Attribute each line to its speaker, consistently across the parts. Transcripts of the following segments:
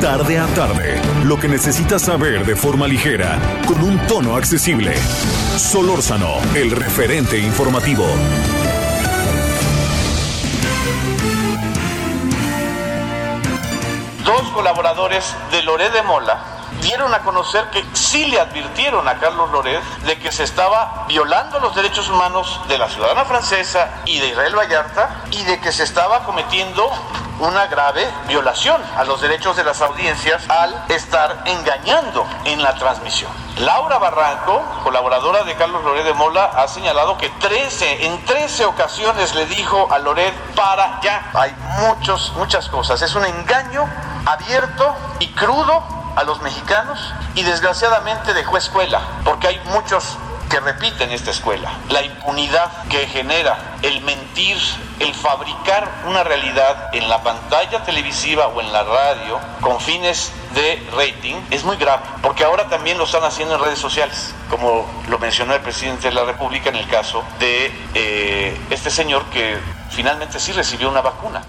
Speaker 1: Tarde a tarde, lo que necesitas saber de forma ligera, con un tono accesible. Solórzano, el referente informativo.
Speaker 2: dos colaboradores de Loret de Mola dieron a conocer que sí le advirtieron a Carlos Loret de que se estaba violando los derechos humanos de la ciudadana francesa y de Israel Vallarta y de que se estaba cometiendo una grave violación a los derechos de las audiencias al estar engañando en la transmisión. Laura Barranco, colaboradora de Carlos Loret de Mola, ha señalado que 13, en 13 ocasiones le dijo a Loret, para ya. Hay muchos, muchas cosas. Es un engaño abierto y crudo a los mexicanos y desgraciadamente dejó escuela, porque hay muchos que repiten esta escuela. La impunidad que genera el mentir, el fabricar una realidad en la pantalla televisiva o en la radio con fines de rating es muy grave, porque ahora también lo están haciendo en redes sociales, como lo mencionó el presidente de la República en el caso de eh, este señor que finalmente sí recibió una vacuna.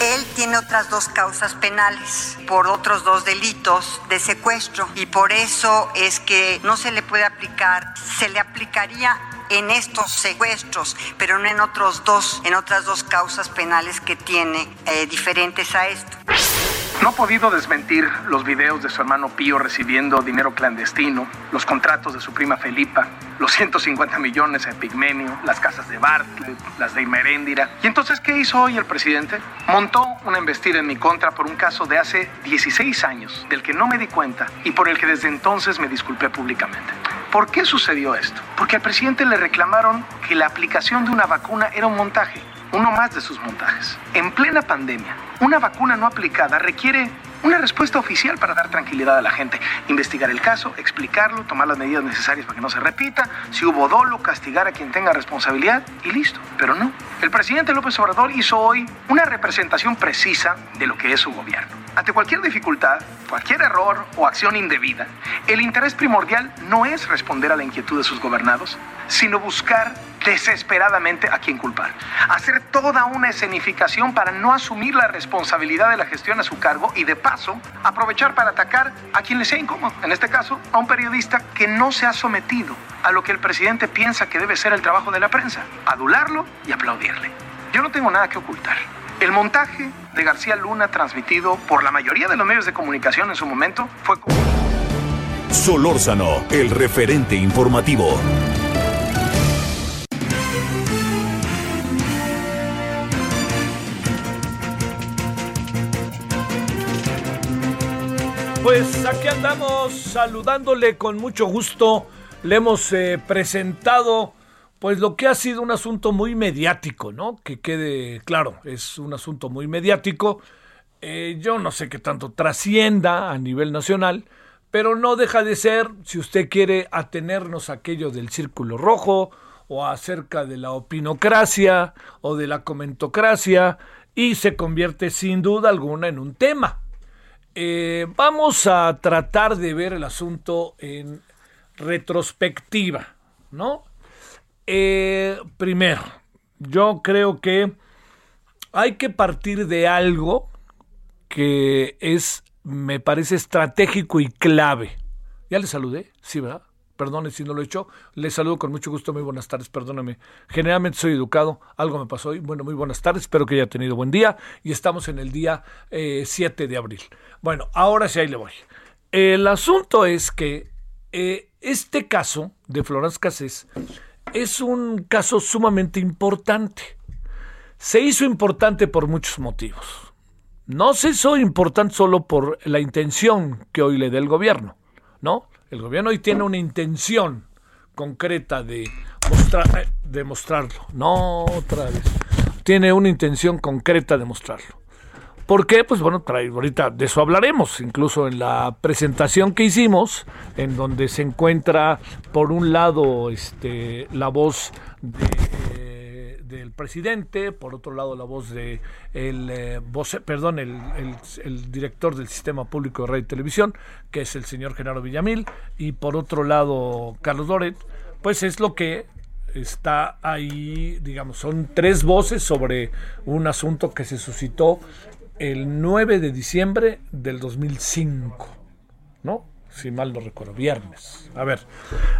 Speaker 3: Él tiene otras dos causas penales por otros dos delitos de secuestro y por eso es que no se le puede aplicar, se le aplicaría en estos secuestros, pero no en otros dos, en otras dos causas penales que tiene eh, diferentes a esto.
Speaker 4: No ha podido desmentir los videos de su hermano Pío recibiendo dinero clandestino, los contratos de su prima Felipa, los 150 millones en Pigmenio, las casas de Bartlett, las de Imeréndira. ¿Y entonces qué hizo hoy el presidente? Montó una embestida en mi contra por un caso de hace 16 años, del que no me di cuenta y por el que desde entonces me disculpé públicamente. ¿Por qué sucedió esto? Porque al presidente le reclamaron que la aplicación de una vacuna era un montaje uno más de sus montajes. En plena pandemia, una vacuna no aplicada requiere una respuesta oficial para dar tranquilidad a la gente, investigar el caso, explicarlo, tomar las medidas necesarias para que no se repita, si hubo dolo, castigar a quien tenga responsabilidad y listo. Pero no. El presidente López Obrador hizo hoy una representación precisa de lo que es su gobierno. Ante cualquier dificultad, cualquier error o acción indebida, el interés primordial no es responder a la inquietud de sus gobernados, sino buscar desesperadamente a quien culpar. Hacer toda una escenificación para no asumir la responsabilidad de la gestión a su cargo y de paso aprovechar para atacar a quien le sea incómodo, en este caso a un periodista que no se ha sometido a lo que el presidente piensa que debe ser el trabajo de la prensa, adularlo y aplaudirle. Yo no tengo nada que ocultar. El montaje de García Luna transmitido por la mayoría de los medios de comunicación en su momento fue...
Speaker 1: Solórzano, el referente informativo.
Speaker 5: Pues aquí andamos saludándole con mucho gusto. Le hemos eh, presentado pues lo que ha sido un asunto muy mediático, ¿no? Que quede claro, es un asunto muy mediático. Eh, yo no sé qué tanto trascienda a nivel nacional, pero no deja de ser, si usted quiere atenernos a aquello del círculo rojo o acerca de la opinocracia o de la comentocracia, y se convierte sin duda alguna en un tema. Eh, vamos a tratar de ver el asunto en retrospectiva, ¿no? Eh, primero, yo creo que hay que partir de algo que es, me parece estratégico y clave. Ya le saludé, sí, ¿verdad? Perdone si no lo he hecho. Le saludo con mucho gusto. Muy buenas tardes, perdóneme. Generalmente soy educado. Algo me pasó hoy. Bueno, muy buenas tardes. Espero que haya tenido buen día. Y estamos en el día 7 eh, de abril. Bueno, ahora sí ahí le voy. El asunto es que eh, este caso de Florence Cassés es un caso sumamente importante. Se hizo importante por muchos motivos. No se hizo importante solo por la intención que hoy le dé el gobierno, ¿no? El gobierno hoy tiene una intención concreta de, mostrar, de mostrarlo. No otra vez. tiene una intención concreta de mostrarlo. ¿Por qué? Pues bueno, ahorita de eso hablaremos, incluso en la presentación que hicimos, en donde se encuentra por un lado este, la voz del presidente, por otro lado la voz de el eh, perdón, el, director del sistema público de radio y televisión, que es el señor Genaro Villamil, y por otro lado Carlos Loret, pues es lo que está ahí, digamos, son tres voces sobre un asunto que se suscitó el 9 de diciembre del 2005, ¿no? Si mal no recuerdo, viernes. A ver,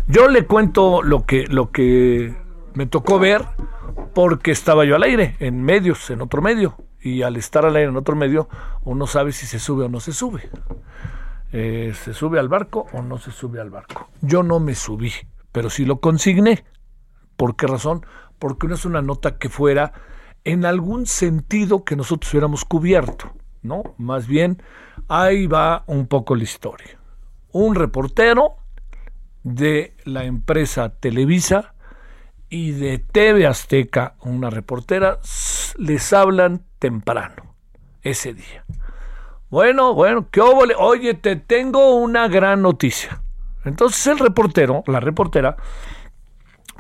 Speaker 5: yo le cuento lo que, lo que me tocó ver porque estaba yo al aire, en medios, en otro medio. Y al estar al aire en otro medio, uno sabe si se sube o no se sube. Eh, ¿Se sube al barco o no se sube al barco? Yo no me subí, pero sí lo consigné. ¿Por qué razón? Porque no es una nota que fuera en algún sentido que nosotros hubiéramos cubierto, ¿no? Más bien, ahí va un poco la historia. Un reportero de la empresa Televisa y de TV Azteca, una reportera, les hablan temprano, ese día. Bueno, bueno, ¿qué óvole? Oye, te tengo una gran noticia. Entonces el reportero, la reportera,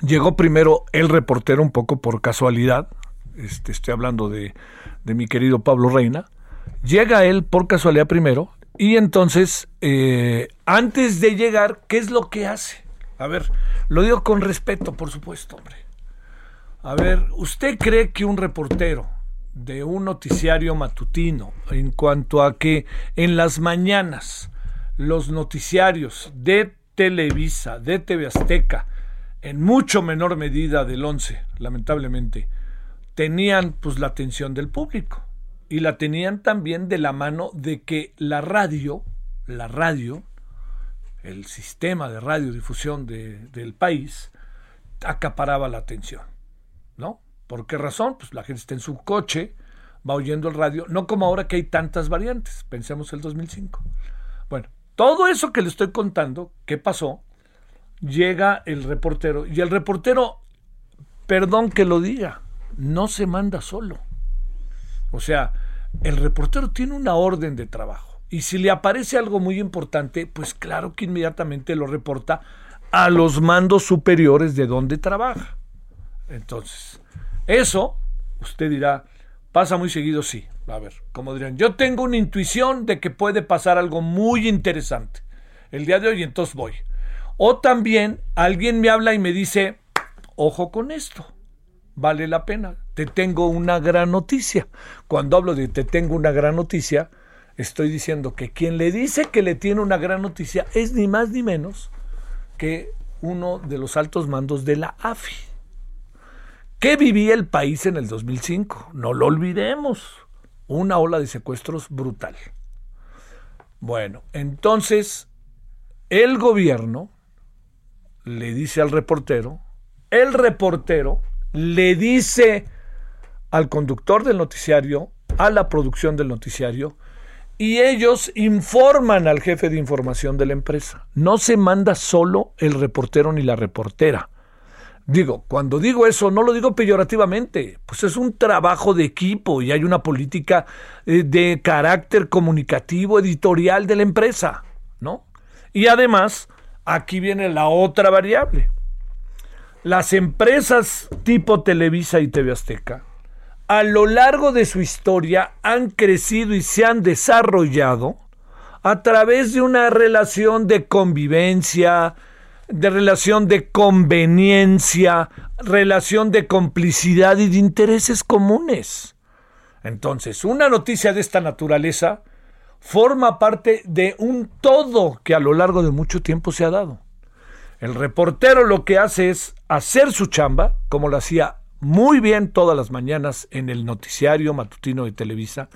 Speaker 5: llegó primero el reportero un poco por casualidad, este, estoy hablando de, mi querido Pablo Reina, llega él por casualidad primero y entonces, eh, antes de llegar, ¿qué es lo que hace? A ver, lo digo con respeto, por supuesto, hombre. A ver, ¿usted cree que un reportero de un noticiario matutino, en cuanto a que en las mañanas los noticiarios de Televisa, de TV Azteca, en mucho menor medida del 11, lamentablemente, tenían pues la atención del público y la tenían también de la mano de que la radio, la radio, el sistema de radiodifusión de, del país, acaparaba la atención. ¿No? ¿Por qué razón? Pues la gente está en su coche, va oyendo el radio, no como ahora que hay tantas variantes, pensemos el 2005. Bueno, todo eso que le estoy contando, ¿qué pasó? Llega el reportero y el reportero, perdón que lo diga, no se manda solo. O sea, el reportero tiene una orden de trabajo. Y si le aparece algo muy importante, pues claro que inmediatamente lo reporta a los mandos superiores de donde trabaja. Entonces, eso, usted dirá, pasa muy seguido, sí. A ver, como dirían, yo tengo una intuición de que puede pasar algo muy interesante el día de hoy, entonces voy. O también alguien me habla y me dice, ojo con esto vale la pena. Te tengo una gran noticia. Cuando hablo de te tengo una gran noticia, estoy diciendo que quien le dice que le tiene una gran noticia es ni más ni menos que uno de los altos mandos de la AFI. ¿Qué vivía el país en el 2005? No lo olvidemos. Una ola de secuestros brutal. Bueno, entonces el gobierno le dice al reportero, el reportero le dice al conductor del noticiario, a la producción del noticiario, y ellos informan al jefe de información de la empresa. No se manda solo el reportero ni la reportera. Digo, cuando digo eso, no lo digo peyorativamente, pues es un trabajo de equipo y hay una política eh, de carácter comunicativo, editorial de la empresa, ¿no? Y además, aquí viene la otra variable las empresas tipo Televisa y TV Azteca, a lo largo de su historia han crecido y se han desarrollado a través de una relación de convivencia, de relación de conveniencia, relación de complicidad y de intereses comunes. Entonces, una noticia de esta naturaleza forma parte de un todo que a lo largo de mucho tiempo se ha dado. El reportero lo que hace es hacer su chamba, como lo hacía muy bien todas las mañanas en el noticiario matutino de Televisa,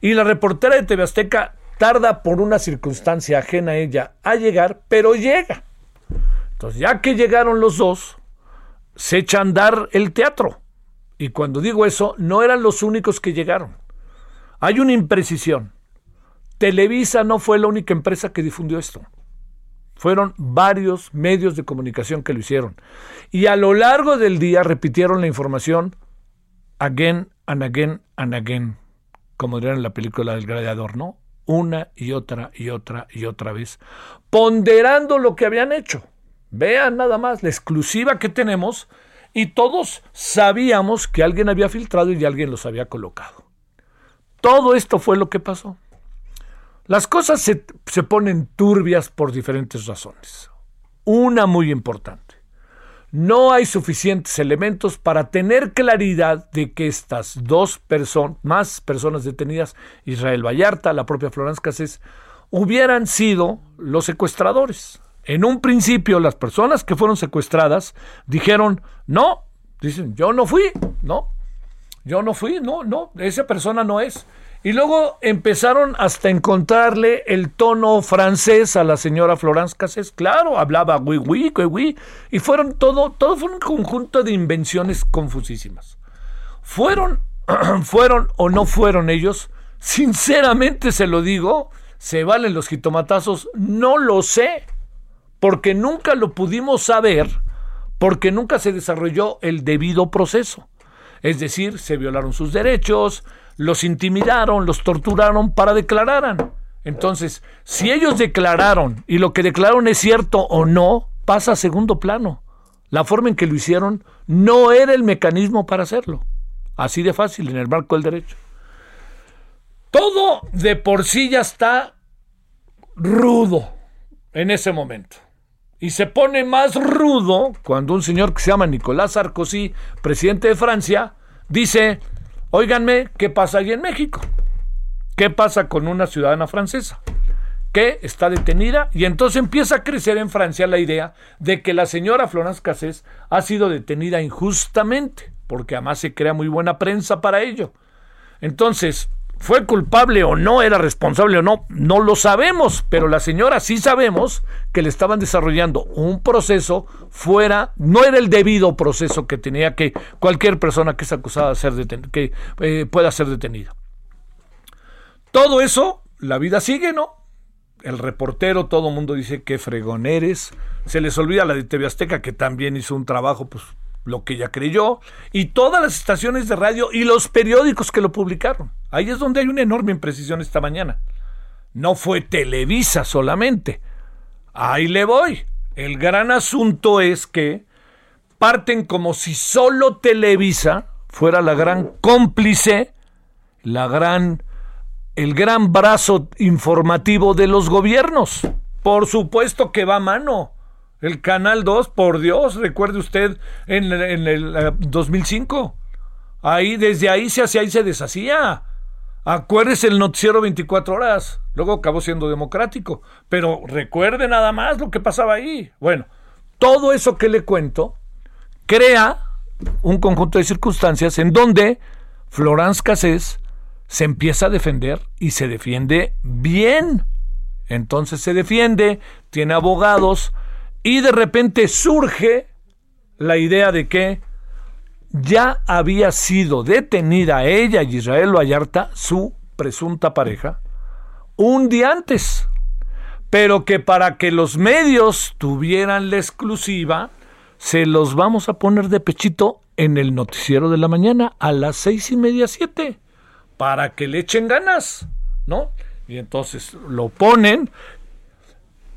Speaker 5: y la reportera de TV Azteca tarda por una circunstancia ajena a ella a llegar, pero llega. Entonces, ya que llegaron los dos, se echa a andar el teatro. Y cuando digo eso, no eran los únicos que llegaron. Hay una imprecisión. Televisa no fue la única empresa que difundió esto. Fueron varios medios de comunicación que lo hicieron. Y a lo largo del día repitieron la información again and again and again, como dirían en la película del gladiador, ¿no? Una y otra y otra y otra vez, ponderando lo que habían hecho. Vean nada más la exclusiva que tenemos y todos sabíamos que alguien había filtrado y alguien los había colocado. Todo esto fue lo que pasó. Las cosas se, se ponen turbias por diferentes razones. Una muy importante. No hay suficientes elementos para tener claridad de que estas dos personas, más personas detenidas, Israel Vallarta, la propia Florence Cassés, hubieran sido los secuestradores. En un principio, las personas que fueron secuestradas dijeron, no, dicen, yo no fui, no, yo no fui, no, no, esa persona no es. Y luego empezaron hasta encontrarle el tono francés a la señora Florence Cassés. Claro, hablaba oui, oui, oui, oui. Y fueron todo, todo fue un conjunto de invenciones confusísimas. Fueron, fueron o no fueron ellos, sinceramente se lo digo, se valen los jitomatazos, no lo sé, porque nunca lo pudimos saber, porque nunca se desarrolló el debido proceso. Es decir, se violaron sus derechos, los intimidaron, los torturaron para declararan. Entonces, si ellos declararon y lo que declararon es cierto o no, pasa a segundo plano. La forma en que lo hicieron no era el mecanismo para hacerlo. Así de fácil, en el marco del derecho. Todo de por sí ya está rudo en ese momento. Y se pone más rudo cuando un señor que se llama Nicolás Sarkozy, presidente de Francia, dice, Óiganme, ¿qué pasa ahí en México? ¿Qué pasa con una ciudadana francesa? que está detenida y entonces empieza a crecer en Francia la idea de que la señora Florence Cassés ha sido detenida injustamente, porque además se crea muy buena prensa para ello. Entonces, ¿Fue culpable o no? ¿Era responsable o no? No lo sabemos, pero la señora sí sabemos que le estaban desarrollando un proceso fuera, no era el debido proceso que tenía que cualquier persona que es acusada de ser que eh, pueda ser detenida. Todo eso, la vida sigue, ¿no? El reportero, todo el mundo dice que fregoneres. Se les olvida la de TV Azteca, que también hizo un trabajo pues, lo que ella creyó, y todas las estaciones de radio y los periódicos que lo publicaron. Ahí es donde hay una enorme imprecisión esta mañana. No fue Televisa solamente. Ahí le voy. El gran asunto es que parten como si solo Televisa fuera la gran cómplice, la gran el gran brazo informativo de los gobiernos. Por supuesto que va a mano. El Canal 2, por Dios, recuerde usted en, el 2005. Eh, ahí, desde ahí se hacía y se deshacía. Acuérdese el noticiero 24 horas. Luego acabó siendo democrático. Pero recuerde nada más lo que pasaba ahí. Bueno, todo eso que le cuento crea un conjunto de circunstancias en donde Florence Cassés se empieza a defender y se defiende bien. Entonces se defiende, tiene abogados, y de repente surge la idea de que ya había sido detenida ella y Israel Vallarta, su presunta pareja, un día antes, pero que para que los medios tuvieran la exclusiva, se los vamos a poner de pechito en el noticiero de la mañana a las seis y media, siete, para que le echen ganas, ¿no? Y entonces lo ponen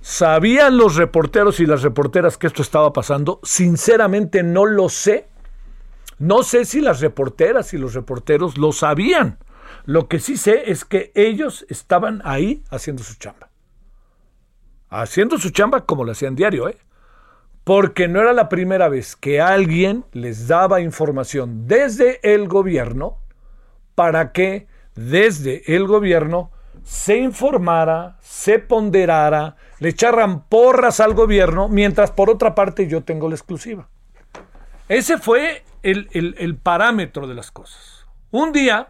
Speaker 5: ¿Sabían los reporteros y las reporteras que esto estaba pasando? Sinceramente no lo sé. No sé si las reporteras y los reporteros lo sabían. Lo que sí sé es que ellos estaban ahí haciendo su chamba. Haciendo su chamba como lo hacían diario, ¿eh? Porque no era la primera vez que alguien les daba información desde el gobierno para que desde el gobierno se informara, se ponderara, le echaran porras al gobierno, mientras por otra parte yo tengo la exclusiva. Ese fue el, parámetro de las cosas. Un día,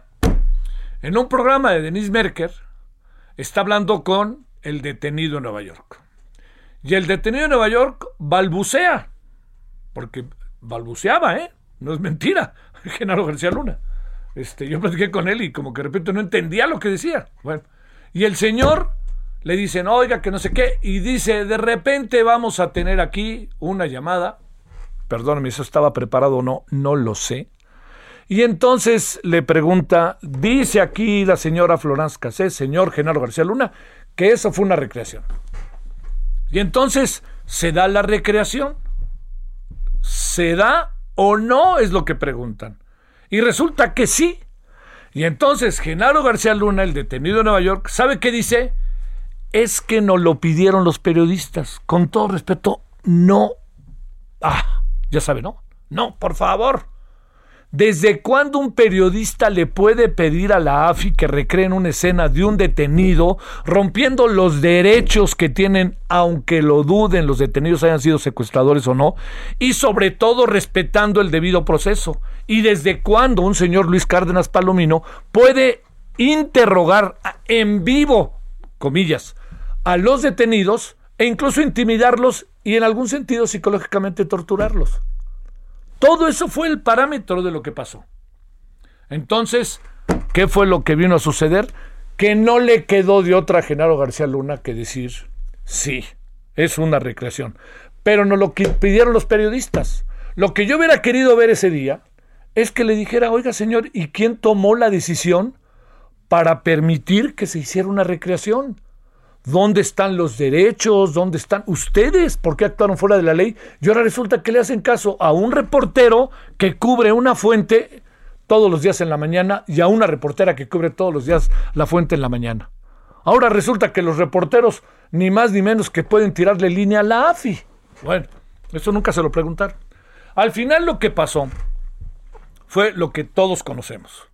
Speaker 5: en un programa de Denise Merker, está hablando con el detenido en Nueva York. Y el detenido en Nueva York balbucea, porque balbuceaba, ¿eh? No es mentira, Genaro García Luna. Este, yo platiqué con él y como que de repente no entendía lo que decía. Bueno, y el señor le dicen, oiga, que no sé qué, y dice, de repente vamos a tener aquí una llamada, perdóname, eso estaba preparado o no, no lo sé, Y entonces le pregunta, dice aquí la señora Florence Cassé, señor Genaro García Luna, que eso fue una recreación. Y entonces se da la recreación. ¿Se da o no? Es lo que preguntan. Y resulta que sí. Y entonces Genaro García Luna, el detenido de Nueva York, ¿sabe qué dice? Es que nos lo pidieron los periodistas. Con todo respeto, no. Ah, ya sabe, ¿no? No, por favor. ¿Desde cuándo un periodista le puede pedir a la AFI que recreen una escena de un detenido rompiendo los derechos que tienen, aunque lo duden los detenidos hayan sido secuestradores o no, y sobre todo respetando el debido proceso? ¿Y desde cuándo un señor Luis Cárdenas Palomino puede interrogar en vivo, comillas, a los detenidos e incluso intimidarlos y en algún sentido psicológicamente torturarlos? Todo eso fue el parámetro de lo que pasó. Entonces, ¿qué fue lo que vino a suceder? Que no le quedó de otra a Genaro García Luna que decir, sí, es una recreación. Pero no lo que pidieron los periodistas. Lo que yo hubiera querido ver ese día es que le dijera, oiga señor, ¿y quién tomó la decisión para permitir que se hiciera una recreación? ¿Dónde están los derechos? ¿Dónde están ustedes? ¿Por qué actuaron fuera de la ley? Y ahora resulta que le hacen caso a un reportero que cubre una fuente todos los días en la mañana y a una reportera que cubre todos los días la fuente en la mañana. Ahora resulta que los reporteros, ni más ni menos que pueden tirarle línea a la AFI. Bueno, eso nunca se lo preguntaron. Al final lo que pasó fue lo que todos conocemos.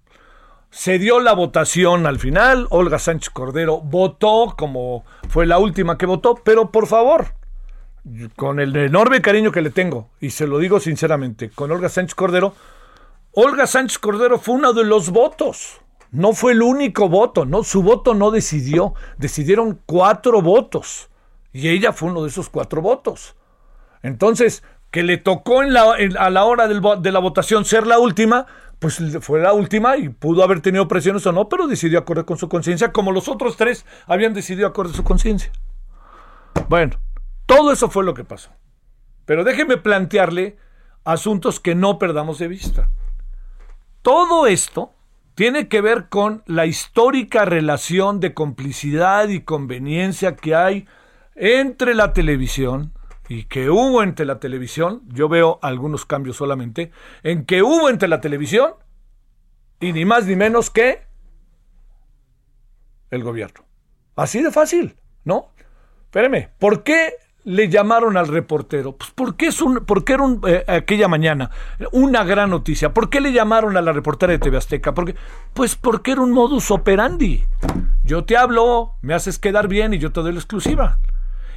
Speaker 5: Se dio la votación al final, Olga Sánchez Cordero votó como fue la última que votó, pero por favor, con el enorme cariño que le tengo, y se lo digo sinceramente, con Olga Sánchez Cordero, Olga Sánchez Cordero fue uno de los votos, no fue el único voto, no, su voto no decidió, decidieron cuatro votos, y ella fue uno de esos cuatro votos. Entonces, que le tocó a la hora de la votación ser la última, pues fue la última y pudo haber tenido presiones o no, pero decidió acordar con su conciencia, como los otros tres habían decidido acordar su conciencia. Bueno, todo eso fue lo que pasó. Pero déjeme plantearle asuntos que no perdamos de vista. Todo esto tiene que ver con la histórica relación de complicidad y conveniencia que hay entre la televisión, y que hubo entre la televisión, yo veo algunos cambios solamente, en que hubo entre la televisión y ni más ni menos que el gobierno. Así de fácil, ¿no? Espéreme, ¿por qué le llamaron al reportero? Pues porque, es un, porque era un, eh, aquella mañana una gran noticia. ¿Por qué le llamaron a la reportera de TV Azteca? Porque, pues porque era un modus operandi. Yo te hablo, me haces quedar bien y yo te doy la exclusiva.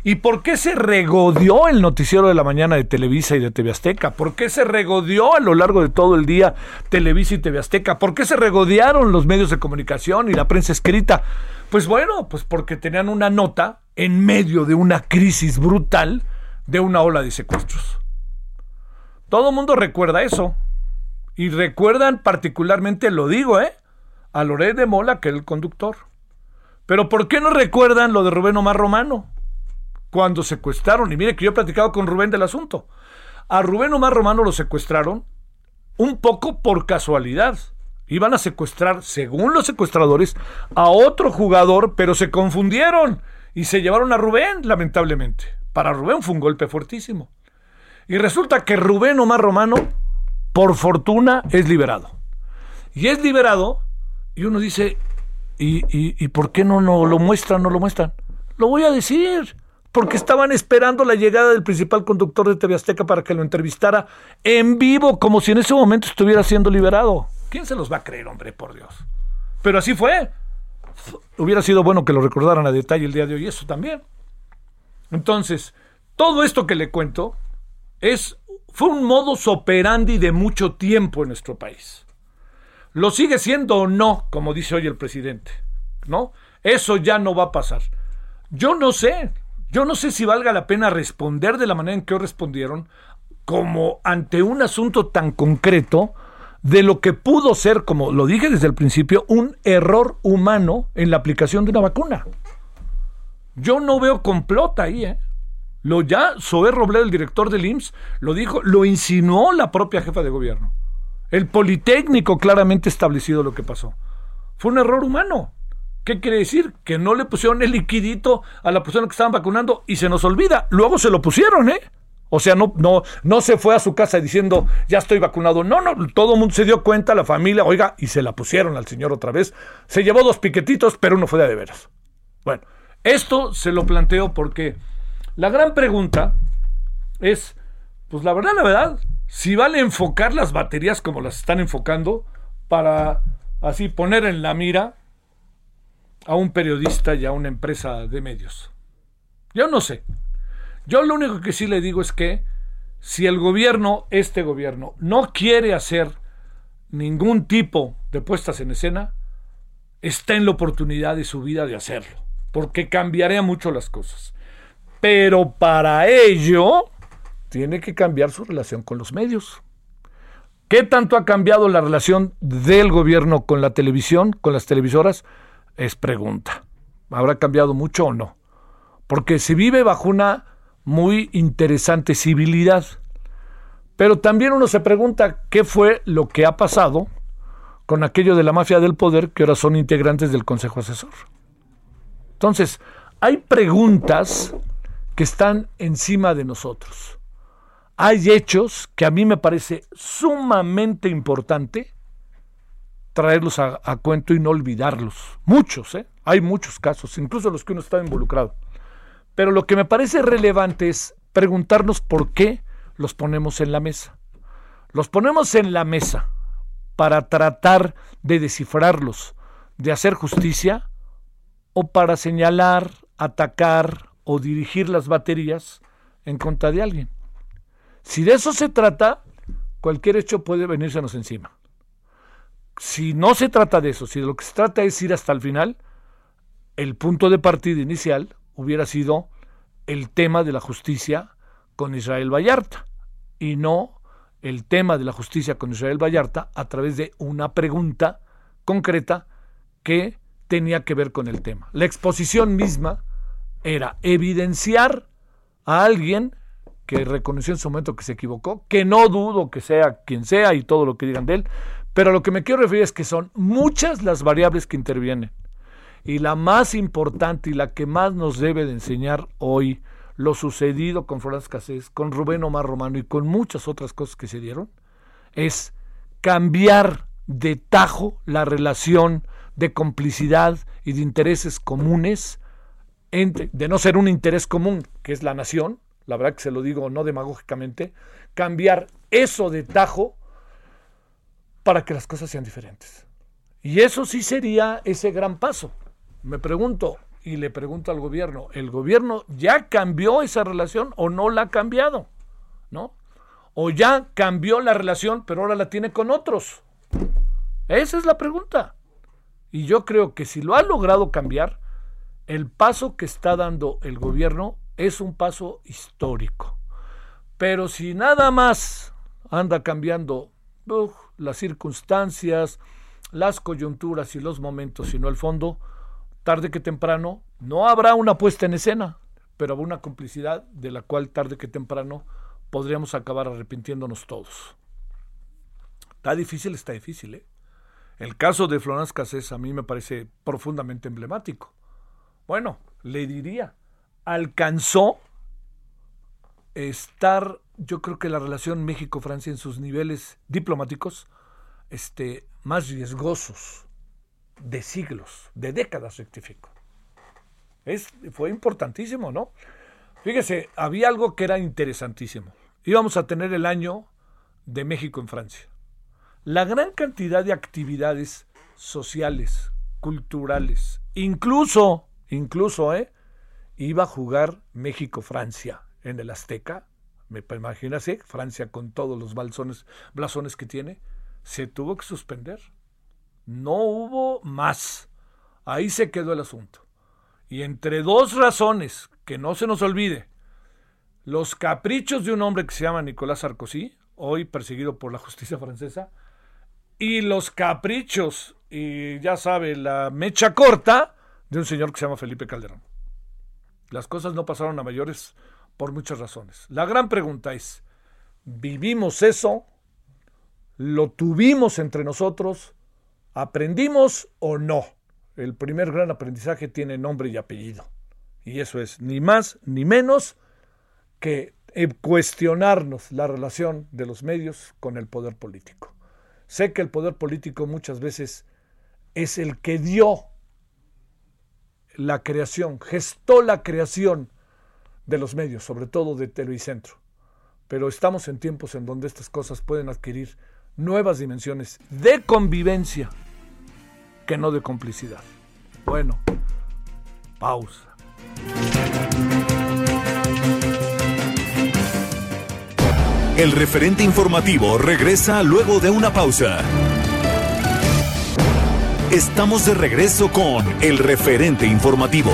Speaker 5: ¿Y por qué se regodeó el noticiero de la mañana de Televisa y de TV Azteca? ¿Por qué se regodeó a lo largo de todo el día Televisa y TV Azteca? ¿Por qué se regodearon los medios de comunicación y la prensa escrita? Pues bueno, pues porque tenían una nota en medio de una crisis brutal de una ola de secuestros. Todo el mundo recuerda eso. Y recuerdan particularmente, lo digo, ¿eh? A Loret de Mola, que era el conductor. Pero ¿por qué no recuerdan lo de Rubén Omar Romano? Cuando secuestraron, y mire que yo he platicado con Rubén del asunto, a Rubén Omar Romano lo secuestraron un poco por casualidad. Iban a secuestrar, según los secuestradores, a otro jugador, pero se confundieron y se llevaron a Rubén, lamentablemente. Para Rubén fue un golpe fuertísimo. Y resulta que Rubén Omar Romano, por fortuna, es liberado. Y es liberado, y uno dice, ¿y, y, por qué no, no lo muestran, no lo muestran? Lo voy a decir porque estaban esperando la llegada del principal conductor de TV Azteca para que lo entrevistara en vivo, como si en ese momento estuviera siendo liberado. ¿Quién se los va a creer, hombre, por Dios? Pero así fue. Hubiera sido bueno que lo recordaran a detalle el día de hoy, eso también. Entonces, todo esto que le cuento es fue un modus operandi de mucho tiempo en nuestro país. Lo sigue siendo o no, como dice hoy el presidente, ¿no? Eso ya no va a pasar. Yo no sé, yo no sé si valga la pena responder de la manera en que respondieron, como ante un asunto tan concreto de lo que pudo ser, como lo dije desde el principio, un error humano en la aplicación de una vacuna. Yo no veo complot ahí, ¿eh? Lo ya Zoé Robledo, el director del IMSS, lo dijo, lo insinuó la propia jefa de gobierno. El Politécnico claramente establecido lo que pasó. Fue un error humano. ¿Qué quiere decir? Que no le pusieron el liquidito a la persona que estaban vacunando y se nos olvida. Luego se lo pusieron, ¿eh? O sea, no, no, no se fue a su casa diciendo, ya estoy vacunado. No, no, todo el mundo se dio cuenta, la familia, oiga, y se la pusieron al señor otra vez. Se llevó dos piquetitos, pero uno fue de, de veras. Bueno, esto se lo planteo porque la gran pregunta es, pues la verdad, la verdad, si vale enfocar las baterías como las están enfocando para así poner en la mira a un periodista y a una empresa de medios. Yo no sé. Yo lo único que sí le digo es que si el gobierno, este gobierno, no quiere hacer ningún tipo de puestas en escena, está en la oportunidad de su vida de hacerlo, porque cambiaría mucho las cosas. Pero para ello tiene que cambiar su relación con los medios. ¿Qué tanto ha cambiado la relación del gobierno con la televisión, con las televisoras? Es pregunta. ¿Habrá cambiado mucho o no? Porque se vive bajo una muy interesante civilidad. Pero también uno se pregunta qué fue lo que ha pasado con aquello de la mafia del poder que ahora son integrantes del Consejo Asesor. Entonces, hay preguntas que están encima de nosotros. Hay hechos que a mí me parece sumamente importante traerlos a, cuento y no olvidarlos. Muchos, ¿eh? Hay muchos casos, incluso los que uno está involucrado. Pero lo que me parece relevante es preguntarnos por qué los ponemos en la mesa. Los ponemos en la mesa para tratar de descifrarlos, de hacer justicia, o para señalar, atacar o dirigir las baterías en contra de alguien. Si de eso se trata, cualquier hecho puede venírsenos encima si no se trata de eso, si de lo que se trata es ir hasta el final, el punto de partida inicial hubiera sido el tema de la justicia con Israel Vallarta y no el tema de la justicia con Israel Vallarta a través de una pregunta concreta que tenía que ver con el tema. La exposición misma era evidenciar a alguien que reconoció en su momento que se equivocó, que no dudo que sea quien sea y todo lo que digan de él, pero lo que me quiero referir es que son muchas las variables que intervienen. Y la más importante y la que más nos debe de enseñar hoy lo sucedido con Florence Cassés, con Rubén Omar Romano y con muchas otras cosas que se dieron, es cambiar de tajo la relación de complicidad y de intereses comunes, entre, de no ser un interés común, que es la nación, la verdad que se lo digo no demagógicamente, cambiar eso de tajo para que las cosas sean diferentes. Y eso sí sería ese gran paso. Me pregunto, y le pregunto al gobierno, ¿el gobierno ya cambió esa relación o no la ha cambiado? ¿No? O ya cambió la relación, pero ahora la tiene con otros. Esa es la pregunta. Y yo creo que si lo ha logrado cambiar, el paso que está dando el gobierno es un paso histórico. Pero si nada más anda cambiando las circunstancias, las coyunturas y los momentos, sino el fondo, tarde que temprano, no habrá una puesta en escena, pero habrá una complicidad de la cual tarde que temprano podríamos acabar arrepintiéndonos todos. Está difícil, está difícil, ¿eh? El caso de Florence Cassés a mí me parece profundamente emblemático. Bueno, le diría, alcanzó estar yo creo que la relación México-Francia en sus niveles diplomáticos este, más riesgosos de siglos, de décadas, rectifico. Es, fue importantísimo, ¿no? Fíjese, había algo que era interesantísimo. Íbamos a tener el año de México en Francia. La gran cantidad de actividades sociales, culturales, incluso, incluso, ¿eh? Iba a jugar México-Francia en el Azteca me imagínase, Francia con todos los blasones que tiene, se tuvo que suspender. No hubo más. Ahí se quedó el asunto. Y entre dos razones, que no se nos olvide, los caprichos de un hombre que se llama Nicolás Sarkozy, hoy perseguido por la justicia francesa, y los caprichos, y ya sabe, la mecha corta de un señor que se llama Felipe Calderón. Las cosas no pasaron a mayores por muchas razones. La gran pregunta es, ¿vivimos eso? lo tuvimos entre nosotros, aprendimos o no. El primer gran aprendizaje tiene nombre y apellido. Y eso es ni más ni menos que eh, cuestionarnos la relación de los medios con el poder político. Sé que el poder político muchas veces es el que dio la creación, gestó la creación de los medios, sobre todo de Televicentro. Pero estamos en tiempos en donde estas cosas pueden adquirir nuevas dimensiones de convivencia que no de complicidad. Bueno, pausa.
Speaker 1: El referente informativo regresa luego de una pausa. Estamos de regreso con el referente informativo.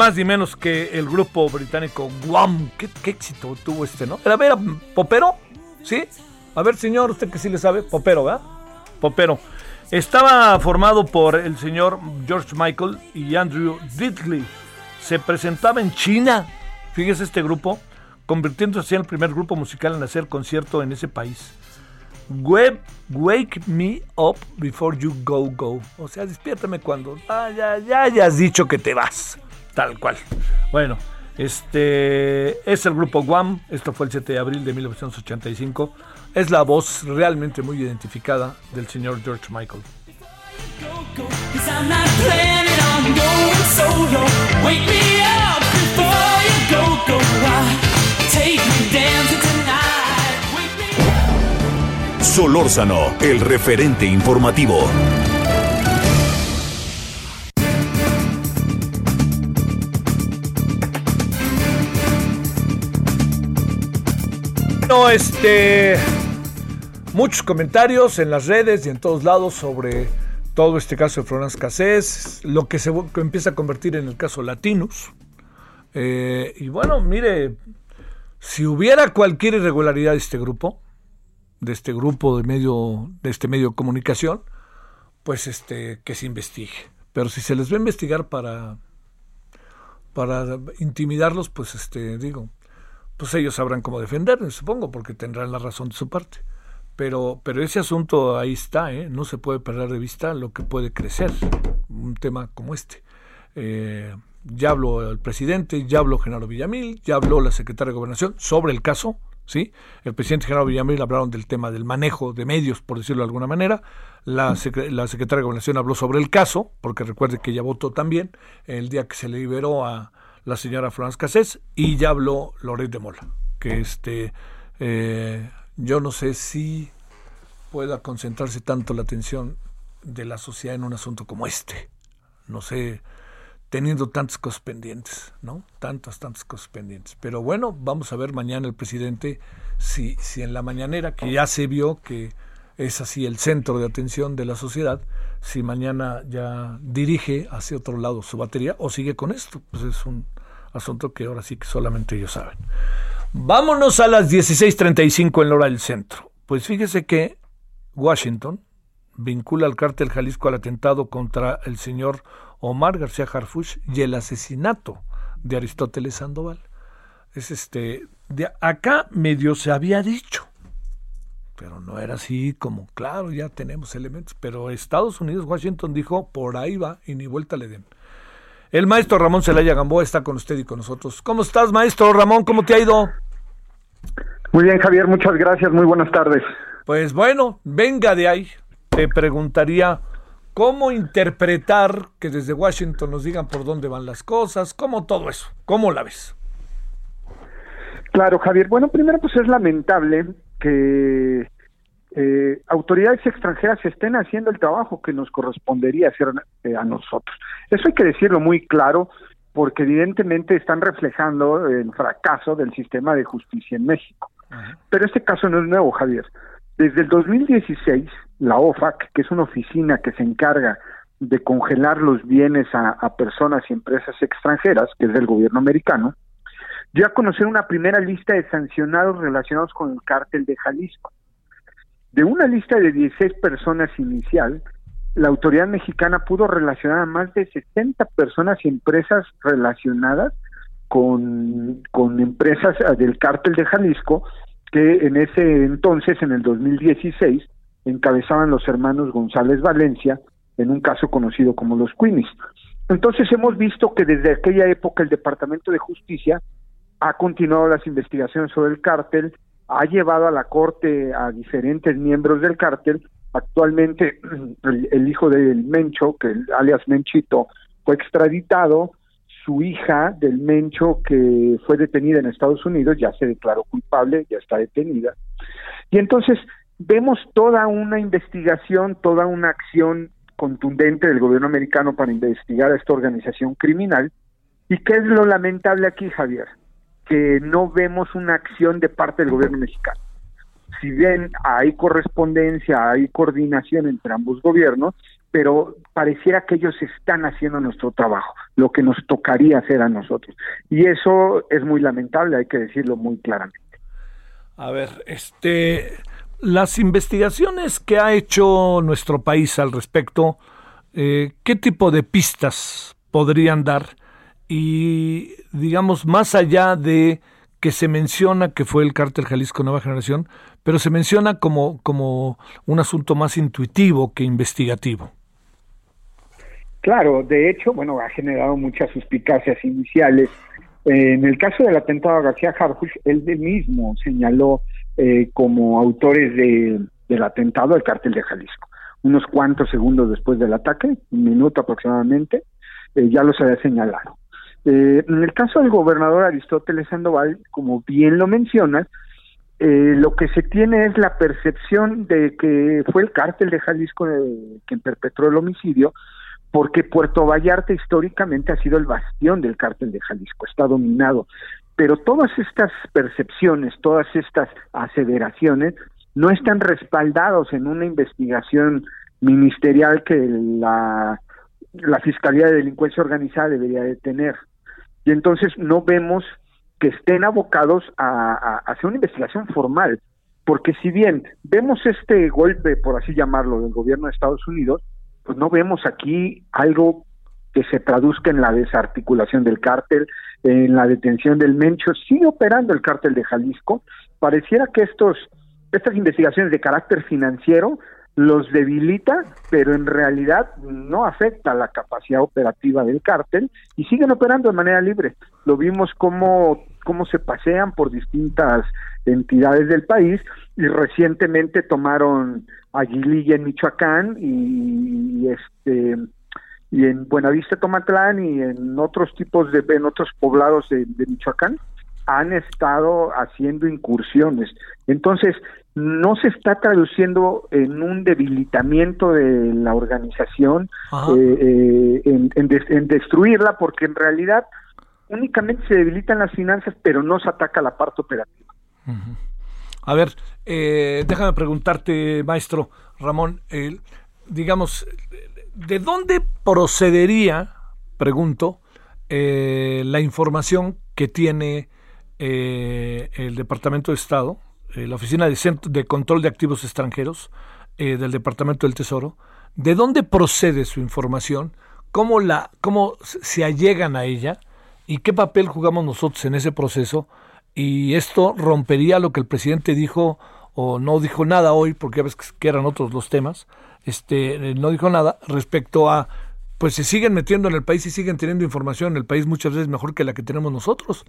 Speaker 5: Más ni menos que el grupo británico Guam. ¿Qué, éxito tuvo este, ¿no? Era, ver popero, ¿sí? A ver, señor, usted que sí le sabe, popero, ¿verdad? Popero. Estaba formado por el señor George Michael y Andrew Diddley. Se presentaba en China, fíjese este grupo, convirtiéndose en el primer grupo musical en hacer concierto en ese país. Wake Me Up Before You Go Go. O sea, despiértame cuando ah, ya, ya hayas dicho que te vas. Tal cual. Bueno, este es el grupo Guam. Esto fue el 7 de abril de 1985. Es la voz realmente muy identificada del señor George Michael.
Speaker 1: Solórzano, el referente informativo.
Speaker 5: Este. Muchos comentarios en las redes y en todos lados sobre todo este caso de Florence Cassés, lo que se empieza a convertir en el caso Latinus. Eh, y bueno, mire, si hubiera cualquier irregularidad de este grupo, de este grupo de medio, de este medio comunicación, pues este, que se investigue. Pero si se les va a investigar para, para intimidarlos, pues este, digo, pues ellos sabrán cómo defenderse, supongo, porque tendrán la razón de su parte. Pero, pero ese asunto ahí está, ¿eh? no se puede perder de vista lo que puede crecer un tema como este. Eh, ya habló el presidente, ya habló Genaro Villamil, ya habló la secretaria de Gobernación sobre el caso, ¿sí? El presidente Genaro Villamil hablaron del tema del manejo de medios, por decirlo de alguna manera. La, secretaria de Gobernación habló sobre el caso, porque recuerde que ella votó también el día que se liberó a la señora Florence Cassés, y ya habló Loret de Mola, que este, eh, yo no sé si pueda concentrarse tanto la atención de la sociedad en un asunto como este. No sé, teniendo tantas cosas pendientes, ¿no? Tantas, tantas cosas pendientes. Pero bueno, vamos a ver mañana el presidente si, si en la mañanera, que ya se vio que es así el centro de atención de la sociedad, si mañana ya dirige hacia otro lado su batería o sigue con esto. Pues es un asunto que ahora sí que solamente ellos saben. Vámonos a las 16:35 en la hora del centro. Pues fíjese que Washington vincula al cártel Jalisco al atentado contra el señor Omar García Harfuch y el asesinato de Aristóteles Sandoval. Es este, de acá medio se había dicho, pero no era así como, claro, ya tenemos elementos, pero Estados Unidos, Washington dijo, por ahí va y ni vuelta le den. El maestro Ramón Celaya Gamboa está con usted y con nosotros. ¿Cómo estás, maestro Ramón? ¿Cómo te ha ido?
Speaker 6: Muy bien, Javier, muchas gracias, muy buenas tardes.
Speaker 5: Pues bueno, venga de ahí. Te preguntaría, ¿Cómo interpretar que desde Washington nos digan por dónde van las cosas? ¿Cómo todo eso? ¿Cómo la ves?
Speaker 6: Claro, Javier. Bueno, primero pues es lamentable que eh, autoridades extranjeras estén haciendo el trabajo que nos correspondería hacer eh, a nosotros. Eso hay que decirlo muy claro porque evidentemente están reflejando el fracaso del sistema de justicia en México. Pero este caso no es nuevo, Javier. Desde el 2016, la OFAC, que es una oficina que se encarga de congelar los bienes a, personas y empresas extranjeras, que es del gobierno americano, dio a conocer una primera lista de sancionados relacionados con el cártel de Jalisco. De una lista de 16 personas inicial, la autoridad mexicana pudo relacionar a más de 60 personas y empresas relacionadas con, con empresas del cártel de Jalisco que en ese entonces, en el 2016, encabezaban los hermanos González Valencia en un caso conocido como los Queenies. Entonces hemos visto que desde aquella época el Departamento de Justicia ha continuado las investigaciones sobre el cártel, ha llevado a la corte a diferentes miembros del cártel. Actualmente el, hijo del Mencho, que alias Menchito, fue extraditado su hija del Mencho, que fue detenida en Estados Unidos, ya se declaró culpable, ya está detenida. Y entonces vemos toda una investigación, toda una acción contundente del gobierno americano para investigar a esta organización criminal. ¿Y qué es lo lamentable aquí, Javier? Que no vemos una acción de parte del gobierno mexicano. Si bien hay correspondencia, hay coordinación entre ambos gobiernos, pero pareciera que ellos están haciendo nuestro trabajo, lo que nos tocaría hacer a nosotros. Y eso es muy lamentable, hay que decirlo muy claramente.
Speaker 5: A ver, este, las investigaciones que ha hecho nuestro país al respecto, eh, ¿qué tipo de pistas podrían dar? Y digamos, más allá de que se menciona que fue el cártel Jalisco Nueva Generación, pero se menciona como, como un asunto más intuitivo que investigativo.
Speaker 6: Claro, de hecho, bueno, ha generado muchas suspicacias iniciales. en el caso del atentado a García Harfuch, él mismo señaló eh, como autores de, del atentado al cártel de Jalisco. Unos cuantos segundos después del ataque, un minuto aproximadamente, eh, ya los había señalado. Eh, en el caso del gobernador Aristóteles Sandoval, como bien lo mencionas, lo que se tiene es la percepción de que fue el cártel de Jalisco quien perpetró el homicidio, porque Puerto Vallarta históricamente ha sido el bastión del cártel de Jalisco, está dominado. Pero todas estas percepciones, todas estas aseveraciones, no están respaldados en una investigación ministerial que la, la Fiscalía de Delincuencia Organizada debería de tener. Entonces no vemos que estén abocados a, a hacer una investigación formal, porque si bien vemos este golpe, por así llamarlo, del gobierno de Estados Unidos, pues no vemos aquí algo que se traduzca en la desarticulación del cártel, en la detención del Mencho, sigue operando el cártel de Jalisco. Pareciera que estos estas investigaciones de carácter financiero los debilita, pero en realidad no afecta la capacidad operativa del cártel y siguen operando de manera libre. Lo vimos como cómo se pasean por distintas entidades del país y recientemente tomaron Aguililla en Michoacán y, este y en Buenavista Tomatlán y en otros tipos de en otros poblados de Michoacán han estado haciendo incursiones. Entonces, no se está traduciendo en un debilitamiento de la organización, eh, eh, en, destruirla, porque en realidad únicamente se debilitan las finanzas, pero no se ataca la parte operativa.
Speaker 5: A ver, eh, déjame preguntarte, maestro Ramón, digamos, ¿de dónde procedería, pregunto, la información que tiene el Departamento de Estado? Eh, la Oficina de, de, Control de Activos Extranjeros eh, del Departamento del Tesoro, ¿de dónde procede su información? ¿Cómo, la, ¿Cómo se allegan a ella? ¿Y qué papel jugamos nosotros en ese proceso? Y esto rompería lo que el presidente dijo o no dijo nada hoy, porque ya ves que eran otros los temas, este, no dijo nada respecto a, pues se siguen metiendo en el país y siguen teniendo información en el país muchas veces mejor que la que tenemos nosotros.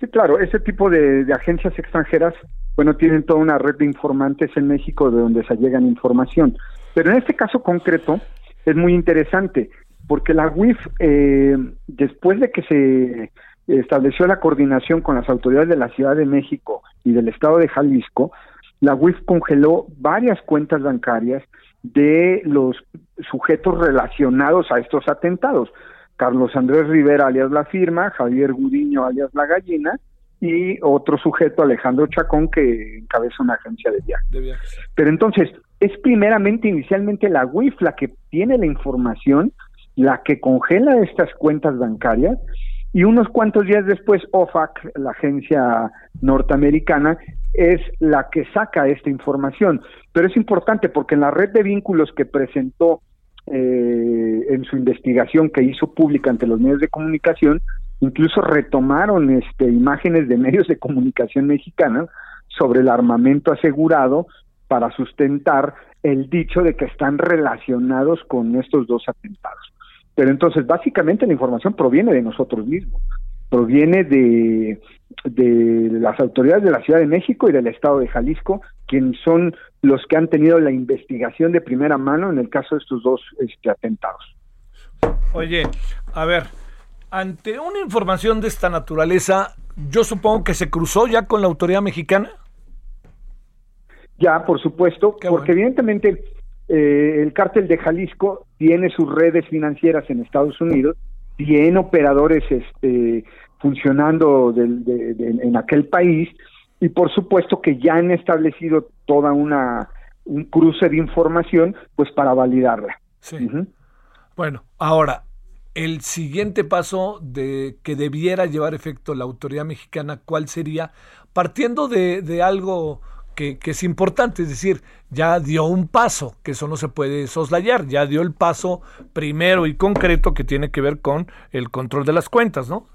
Speaker 6: Sí, claro, ese tipo de, agencias extranjeras, bueno, tienen toda una red de informantes en México de donde se llegan información. Pero en este caso concreto es muy interesante, porque la UIF, eh, después de que se estableció la coordinación con las autoridades de la Ciudad de México y del Estado de Jalisco, la UIF congeló varias cuentas bancarias de los sujetos relacionados a estos atentados. Carlos Andrés Rivera, alias La Firma, Javier Gudiño, alias La Gallina, y otro sujeto, Alejandro Chacón, que encabeza una agencia de viajes. Pero entonces, es primeramente, inicialmente, la UIF la que tiene la información, la que congela estas cuentas bancarias, y unos cuantos días después, OFAC, la agencia norteamericana, es la que saca esta información. Pero es importante porque en la red de vínculos que presentó eh, en su investigación que hizo pública ante los medios de comunicación, incluso retomaron este, imágenes de medios de comunicación mexicanos sobre el armamento asegurado para sustentar el dicho de que están relacionados con estos dos atentados. Pero entonces, básicamente la información proviene de nosotros mismos, proviene de, de las autoridades de la Ciudad de México y del Estado de Jalisco, quienes son los que han tenido la investigación de primera mano en el caso de estos dos este, atentados.
Speaker 5: Oye, a ver, ante una información de esta naturaleza, yo supongo que se cruzó ya con la autoridad mexicana.
Speaker 6: Ya, por supuesto, porque evidentemente eh, el cártel de Jalisco tiene sus redes financieras en Estados Unidos, tiene operadores este, funcionando en aquel país y por supuesto que ya han establecido toda una un cruce de información pues para validarla.
Speaker 5: Sí. Bueno, ahora el siguiente paso de que debiera llevar efecto la autoridad mexicana, ¿cuál sería? Partiendo de, de algo que, es importante, es decir, ya dio un paso, que eso no se puede soslayar, ya dio el paso primero y concreto que tiene que ver con el control de las cuentas, ¿no?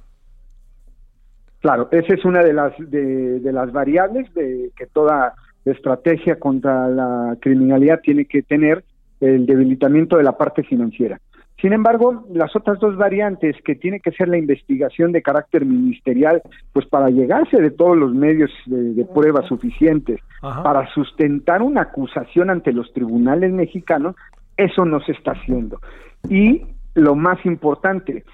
Speaker 6: Claro, esa es una de las, de, las variables de que toda estrategia contra la criminalidad tiene que tener el debilitamiento de la parte financiera. Sin embargo, las otras dos variantes que tiene que ser la investigación de carácter ministerial, pues para llegarse de todos los medios de, prueba suficientes para sustentar una acusación ante los tribunales mexicanos, eso no se está haciendo. Y lo más importante,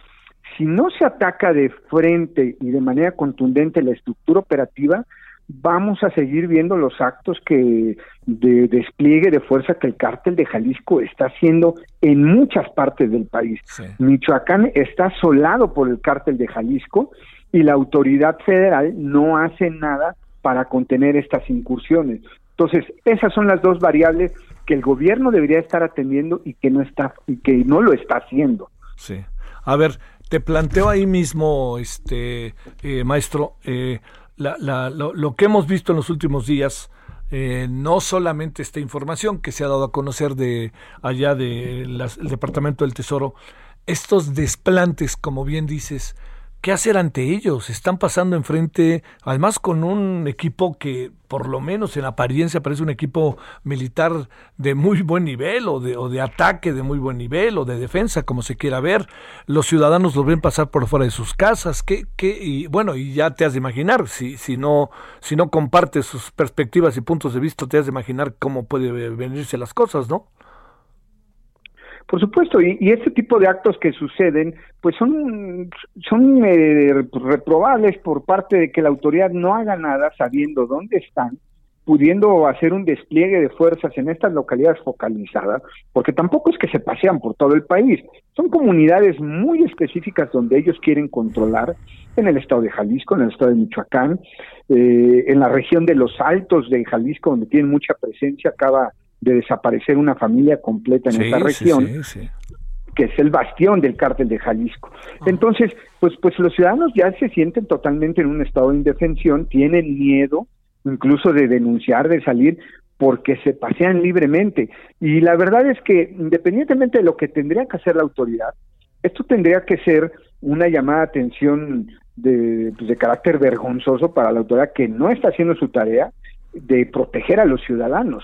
Speaker 6: si no se ataca de frente y de manera contundente la estructura operativa, vamos a seguir viendo los actos que de despliegue de fuerza que el cártel de Jalisco está haciendo en muchas partes del país. Michoacán está asolado por el cártel de Jalisco y la autoridad federal no hace nada para contener estas incursiones. Entonces, esas son las dos variables que el gobierno debería estar atendiendo y que no está y que no lo está haciendo.
Speaker 5: Sí. A ver, te planteo ahí mismo, este eh, maestro, eh, lo, que hemos visto en los últimos días, eh, no solamente esta información que se ha dado a conocer de allá del Departamento del Tesoro, estos desplantes, como bien dices, ¿qué hacer ante ellos? Están pasando enfrente, además con un equipo que por lo menos en apariencia parece un equipo militar de muy buen nivel o de, o de ataque de muy buen nivel o de defensa, como se quiera ver. Los ciudadanos los ven pasar por fuera de sus casas. ¿Qué, qué? Y bueno, y ya te has de imaginar, si, si, no, si no compartes sus perspectivas y puntos de vista, te has de imaginar cómo puede venirse las cosas, ¿no?
Speaker 6: Por supuesto, y, este tipo de actos que suceden, pues son, son eh, reprobables por parte de que la autoridad no haga nada sabiendo dónde están, pudiendo hacer un despliegue de fuerzas en estas localidades focalizadas, porque tampoco es que se pasean por todo el país, son comunidades muy específicas donde ellos quieren controlar, en el estado de Jalisco, en el estado de Michoacán, eh, en la región de los Altos de Jalisco, donde tienen mucha presencia, acaba de desaparecer una familia completa en esta región. que es el bastión del cártel de Jalisco. Ah. Entonces, pues, pues los ciudadanos ya se sienten totalmente en un estado de indefensión, tienen miedo incluso de denunciar, de salir, porque se pasean libremente. Y la verdad es que, independientemente de lo que tendría que hacer la autoridad, esto tendría que ser una llamada de atención de, pues, de carácter vergonzoso para la autoridad que no está haciendo su tarea de proteger a los ciudadanos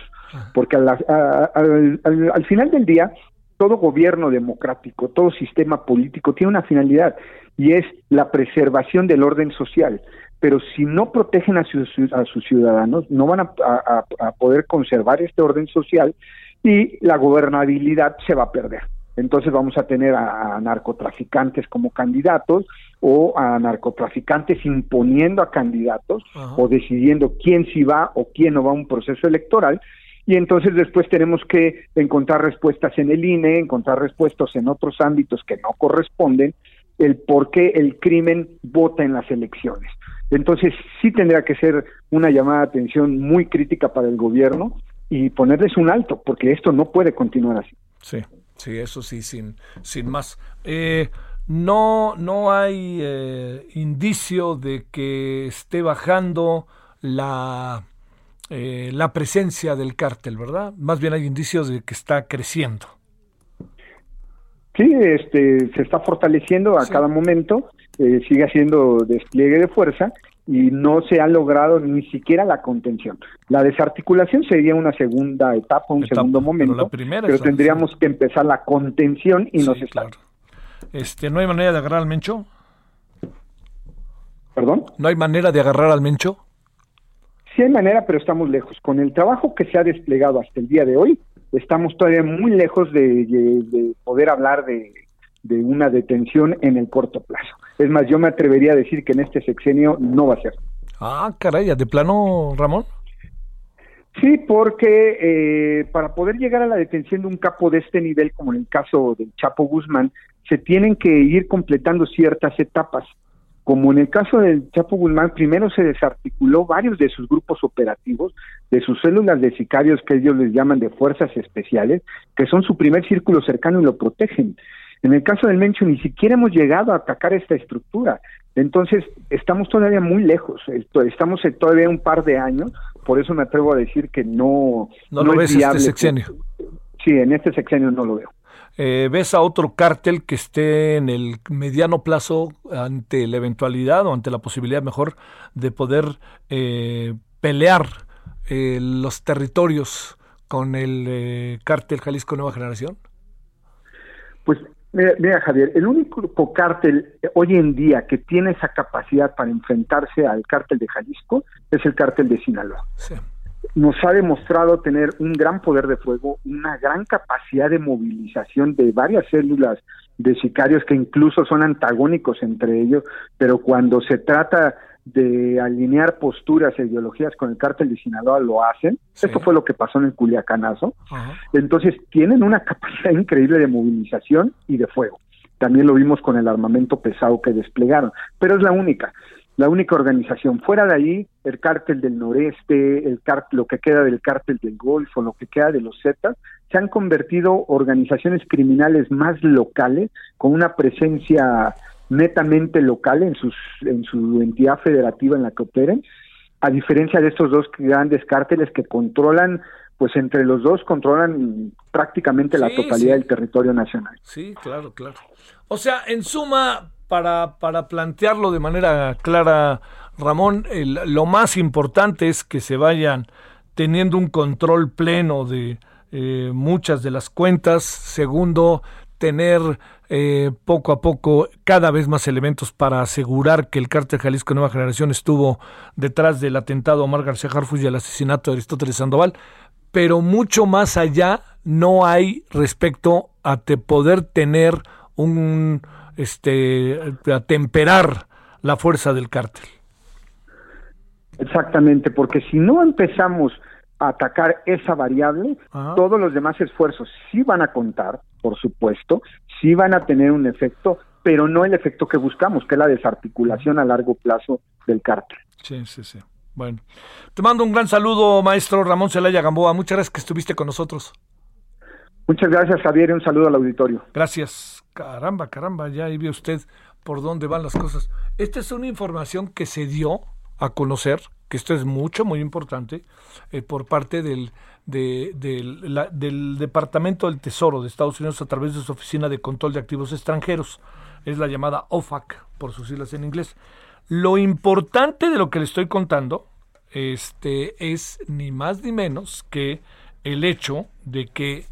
Speaker 6: porque al, final del día todo gobierno democrático, todo sistema político tiene una finalidad y es la preservación del orden social. Pero si no protegen a sus, a sus ciudadanos, no van a, a, poder conservar este orden social y la gobernabilidad se va a perder. Entonces vamos a tener a, narcotraficantes como candidatos o a narcotraficantes imponiendo a candidatos o decidiendo quién sí va o quién no va a un proceso electoral y entonces después tenemos que encontrar respuestas en el INE, encontrar respuestas en otros ámbitos que no corresponden, el por qué el crimen vota en las elecciones. Entonces sí tendría que ser una llamada de atención muy crítica para el gobierno y ponerles un alto, porque esto no puede continuar así.
Speaker 5: Sí, sí, eso sí, sin, sin más. Eh, no, no hay eh, indicio de que esté bajando la eh, la presencia del cártel, ¿verdad? Más bien hay indicios de que está creciendo.
Speaker 6: Sí, este, se está fortaleciendo a cada momento, eh, sigue haciendo despliegue de fuerza y no se ha logrado ni siquiera la contención. La desarticulación sería una segunda etapa, un segundo momento, pero, tendríamos que empezar la contención y no se está.
Speaker 5: Este, ¿No hay manera de agarrar al Mencho?
Speaker 6: ¿Perdón?
Speaker 5: ¿No hay manera de agarrar al Mencho?
Speaker 6: Sí hay manera, pero estamos lejos. Con el trabajo que se ha desplegado hasta el día de hoy, estamos todavía muy lejos de, poder hablar de, una detención en el corto plazo. Es más, yo me atrevería a decir que en este sexenio no va a ser.
Speaker 5: Ah, caray, ¿de plano, Ramón?
Speaker 6: Sí, porque eh, para poder llegar a la detención de un capo de este nivel, como en el caso del Chapo Guzmán, se tienen que ir completando ciertas etapas como en el caso del Chapo Guzmán, primero se desarticuló varios de sus grupos operativos, de sus células de sicarios que ellos les llaman de fuerzas especiales, que son su primer círculo cercano y lo protegen. En el caso del Mencho ni siquiera hemos llegado a atacar esta estructura. Entonces, estamos todavía muy lejos, estamos todavía un par de años, por eso me atrevo a decir que no,
Speaker 5: no, lo ves este sexenio.
Speaker 6: Sí, en este sexenio no lo veo.
Speaker 5: Eh, ¿Ves a otro cártel que esté en el mediano plazo ante la eventualidad o ante la posibilidad mejor de poder eh, pelear eh, los territorios con el cártel Jalisco Nueva Generación?
Speaker 6: Pues mira, Javier, el único cártel hoy en día que tiene esa capacidad para enfrentarse al cártel de Jalisco es el cártel de Sinaloa. Sí nos ha demostrado tener un gran poder de fuego, una gran capacidad de movilización de varias células de sicarios que incluso son antagónicos entre ellos, pero cuando se trata de alinear posturas e ideologías con el cártel de Sinaloa lo hacen. Esto fue lo que pasó en el Culiacanazo. Entonces tienen una capacidad increíble de movilización y de fuego. También lo vimos con el armamento pesado que desplegaron, pero es la única la única organización. Fuera de ahí, el cártel del noreste, el lo que queda del cártel del Golfo, lo que queda de los Zetas, se han convertido organizaciones criminales más locales, con una presencia netamente local en, sus, en su entidad federativa en la que operen, a diferencia de estos dos grandes cárteles que controlan, pues entre los dos controlan prácticamente la totalidad del territorio nacional.
Speaker 5: Sí, claro, claro. O sea, en suma, para, para plantearlo de manera clara, Ramón, lo más importante es que se vayan teniendo un control pleno de eh, muchas de las cuentas. Segundo, tener eh, poco a poco cada vez más elementos para asegurar que el cártel Jalisco Nueva Generación estuvo detrás del atentado a Omar García Harfuch y el asesinato de Aristóteles Sandoval, pero mucho más allá no hay respecto a poder tener un este a temperar la fuerza del cártel.
Speaker 6: Exactamente, porque si no empezamos atacar esa variable, todos los demás esfuerzos sí van a contar, por supuesto, sí van a tener un efecto, pero no el efecto que buscamos, que es la desarticulación a largo plazo del cártel.
Speaker 5: Sí, sí, sí. Bueno, te mando un gran saludo, maestro Ramón Celaya Gamboa. Muchas gracias que estuviste con nosotros.
Speaker 6: Muchas gracias, Javier, y un saludo al auditorio.
Speaker 5: Gracias. Caramba, caramba, ya ahí ve usted por dónde van las cosas. Esta es una información que se dio a conocer, que esto es mucho, muy importante, eh, por parte del, del Departamento del Tesoro de Estados Unidos a través de su Oficina de Control de Activos Extranjeros. Es la llamada OFAC, por sus siglas en inglés. Lo importante de lo que le estoy contando este, es ni más ni menos que el hecho de que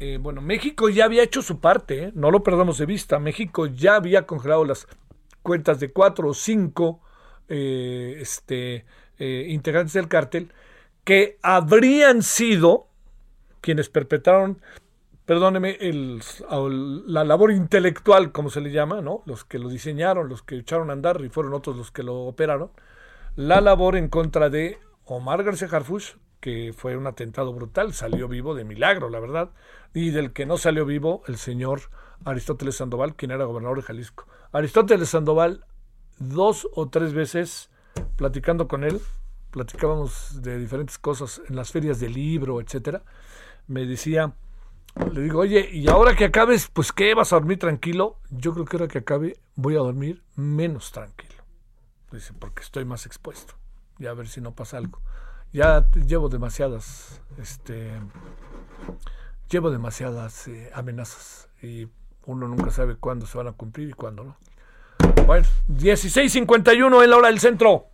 Speaker 5: eh, bueno, México ya había hecho su parte, ¿eh? no lo perdamos de vista. México ya había congelado las cuentas de cuatro o cinco eh, este, eh, integrantes del cártel que habrían sido quienes perpetraron, perdóneme, el, la labor intelectual, como se le llama, ¿no? Los que lo diseñaron, los que echaron a andar y fueron otros los que lo operaron, la labor en contra de Omar García Harfuch, que fue un atentado brutal, salió vivo de milagro, la verdad, y del que no salió vivo el señor Aristóteles Sandoval, quien era gobernador de Jalisco. Aristóteles Sandoval dos o tres veces platicando con él, platicábamos de diferentes cosas en las ferias del libro, etcétera. Me decía, le digo, oye, y ahora que acabes, pues ¿qué? ¿Vas a dormir tranquilo? Yo creo que ahora que acabe voy a dormir menos tranquilo. Dice, porque estoy más expuesto. Y a ver si no pasa algo. Ya llevo demasiadas, este, llevo demasiadas eh, amenazas y uno nunca sabe cuándo se van a cumplir y cuándo no. Bueno, 16.51 en la hora del centro.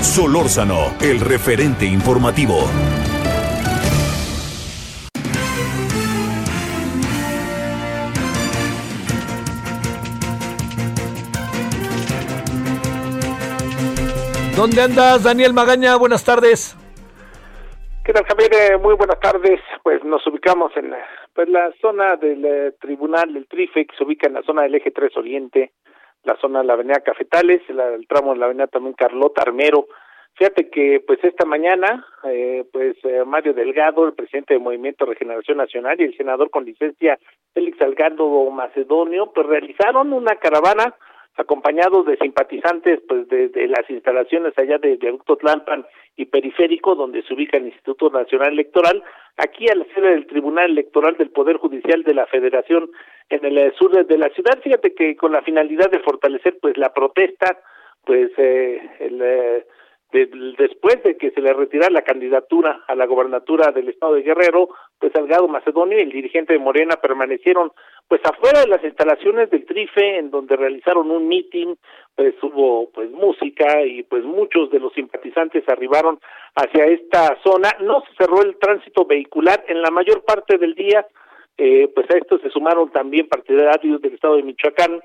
Speaker 1: Solórzano, el referente informativo.
Speaker 5: ¿Dónde andas, Daniel Magaña? Buenas tardes.
Speaker 7: ¿Qué tal, Javier? Eh, muy buenas tardes. Pues nos ubicamos en pues, la zona del eh, tribunal del TRIFE, que se ubica en la zona del eje 3 Oriente, la zona de la avenida Cafetales, el tramo de la avenida también Carlota Armero. Fíjate que pues esta mañana, eh, pues eh, Mario Delgado, el presidente del Movimiento Regeneración Nacional y el senador con licencia Félix Salgado Macedonio, pues realizaron una caravana acompañados de simpatizantes pues de, las instalaciones allá de Viaducto Tlalpan y Periférico, donde se ubica el Instituto Nacional Electoral, aquí a la sede del Tribunal Electoral del Poder Judicial de la Federación en el eh, sur de la ciudad. Fíjate que con la finalidad de fortalecer pues la protesta, pues eh, el, eh, después de que se le retirara la candidatura a la gobernatura del estado de Guerrero, pues Salgado Macedonio y el dirigente de Morena permanecieron pues afuera de las instalaciones del Trife en donde realizaron un meeting, pues hubo pues música y pues muchos de los simpatizantes arribaron hacia esta zona, no se cerró el tránsito vehicular en la mayor parte del día, eh, pues a esto se sumaron también partidarios del estado de Michoacán,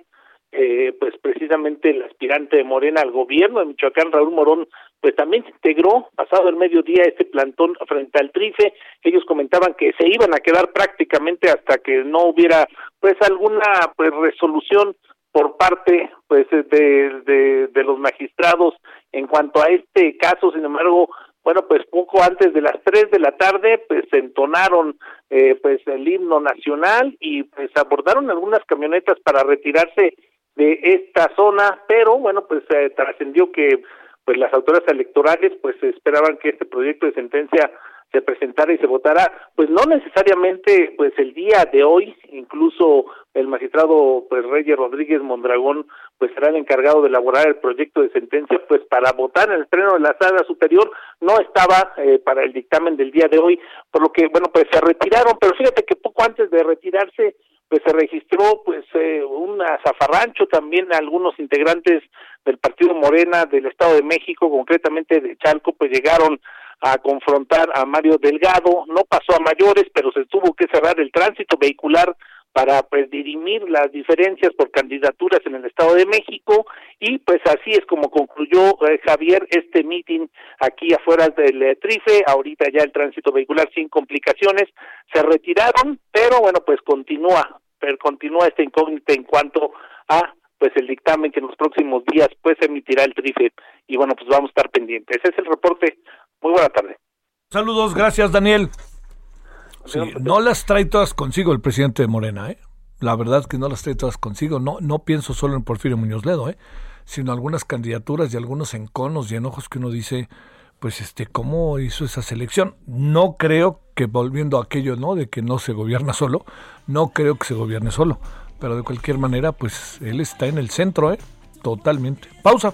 Speaker 7: eh, pues precisamente el aspirante de Morena al gobierno de Michoacán, Raúl Morón, pues también se integró pasado el mediodía este plantón frente al Trife. Ellos comentaban que se iban a quedar prácticamente hasta que no hubiera pues alguna pues resolución por parte pues de, de, los magistrados en cuanto a este caso. Sin embargo, bueno, pues poco antes de las tres de la tarde, pues entonaron eh, pues el himno nacional y pues abordaron algunas camionetas para retirarse de esta zona, pero bueno, pues eh, trascendió que pues las autoridades electorales pues esperaban que este proyecto de sentencia se presentara y se votara, pues no necesariamente pues el día de hoy, incluso el magistrado pues Reyes Rodríguez Mondragón pues será el encargado de elaborar el proyecto de sentencia pues para votar en el pleno de la sala superior. No estaba eh, para el dictamen del día de hoy, por lo que bueno pues se retiraron, pero fíjate que poco antes de retirarse pues se registró pues eh, un zafarrancho también algunos integrantes del partido Morena del Estado de México, concretamente de Chalco, pues llegaron a confrontar a Mario Delgado, no pasó a mayores, pero se tuvo que cerrar el tránsito vehicular para pues dirimir las diferencias por candidaturas en el Estado de México y pues así es como concluyó eh, Javier este meeting aquí afuera del eh, Trife, ahorita ya el tránsito vehicular sin complicaciones, se retiraron, pero bueno, pues continúa, pero continúa esta incógnita en cuanto a pues el dictamen que en los próximos días pues emitirá el Trife y bueno, pues vamos a estar pendientes. Ese es el reporte. Muy buena tarde.
Speaker 5: Saludos, gracias Daniel. Sí, no las trae todas consigo el presidente de Morena, ¿eh? La verdad que no las trae todas consigo. No, no pienso solo en Porfirio Muñoz Ledo, ¿eh? Sino algunas candidaturas y algunos enconos y enojos que uno dice, pues este, ¿cómo hizo esa selección? No creo que volviendo a aquello, ¿no? De que no se gobierna solo, no creo que se gobierne solo. Pero de cualquier manera, pues él está en el centro, ¿eh? Totalmente. Pausa.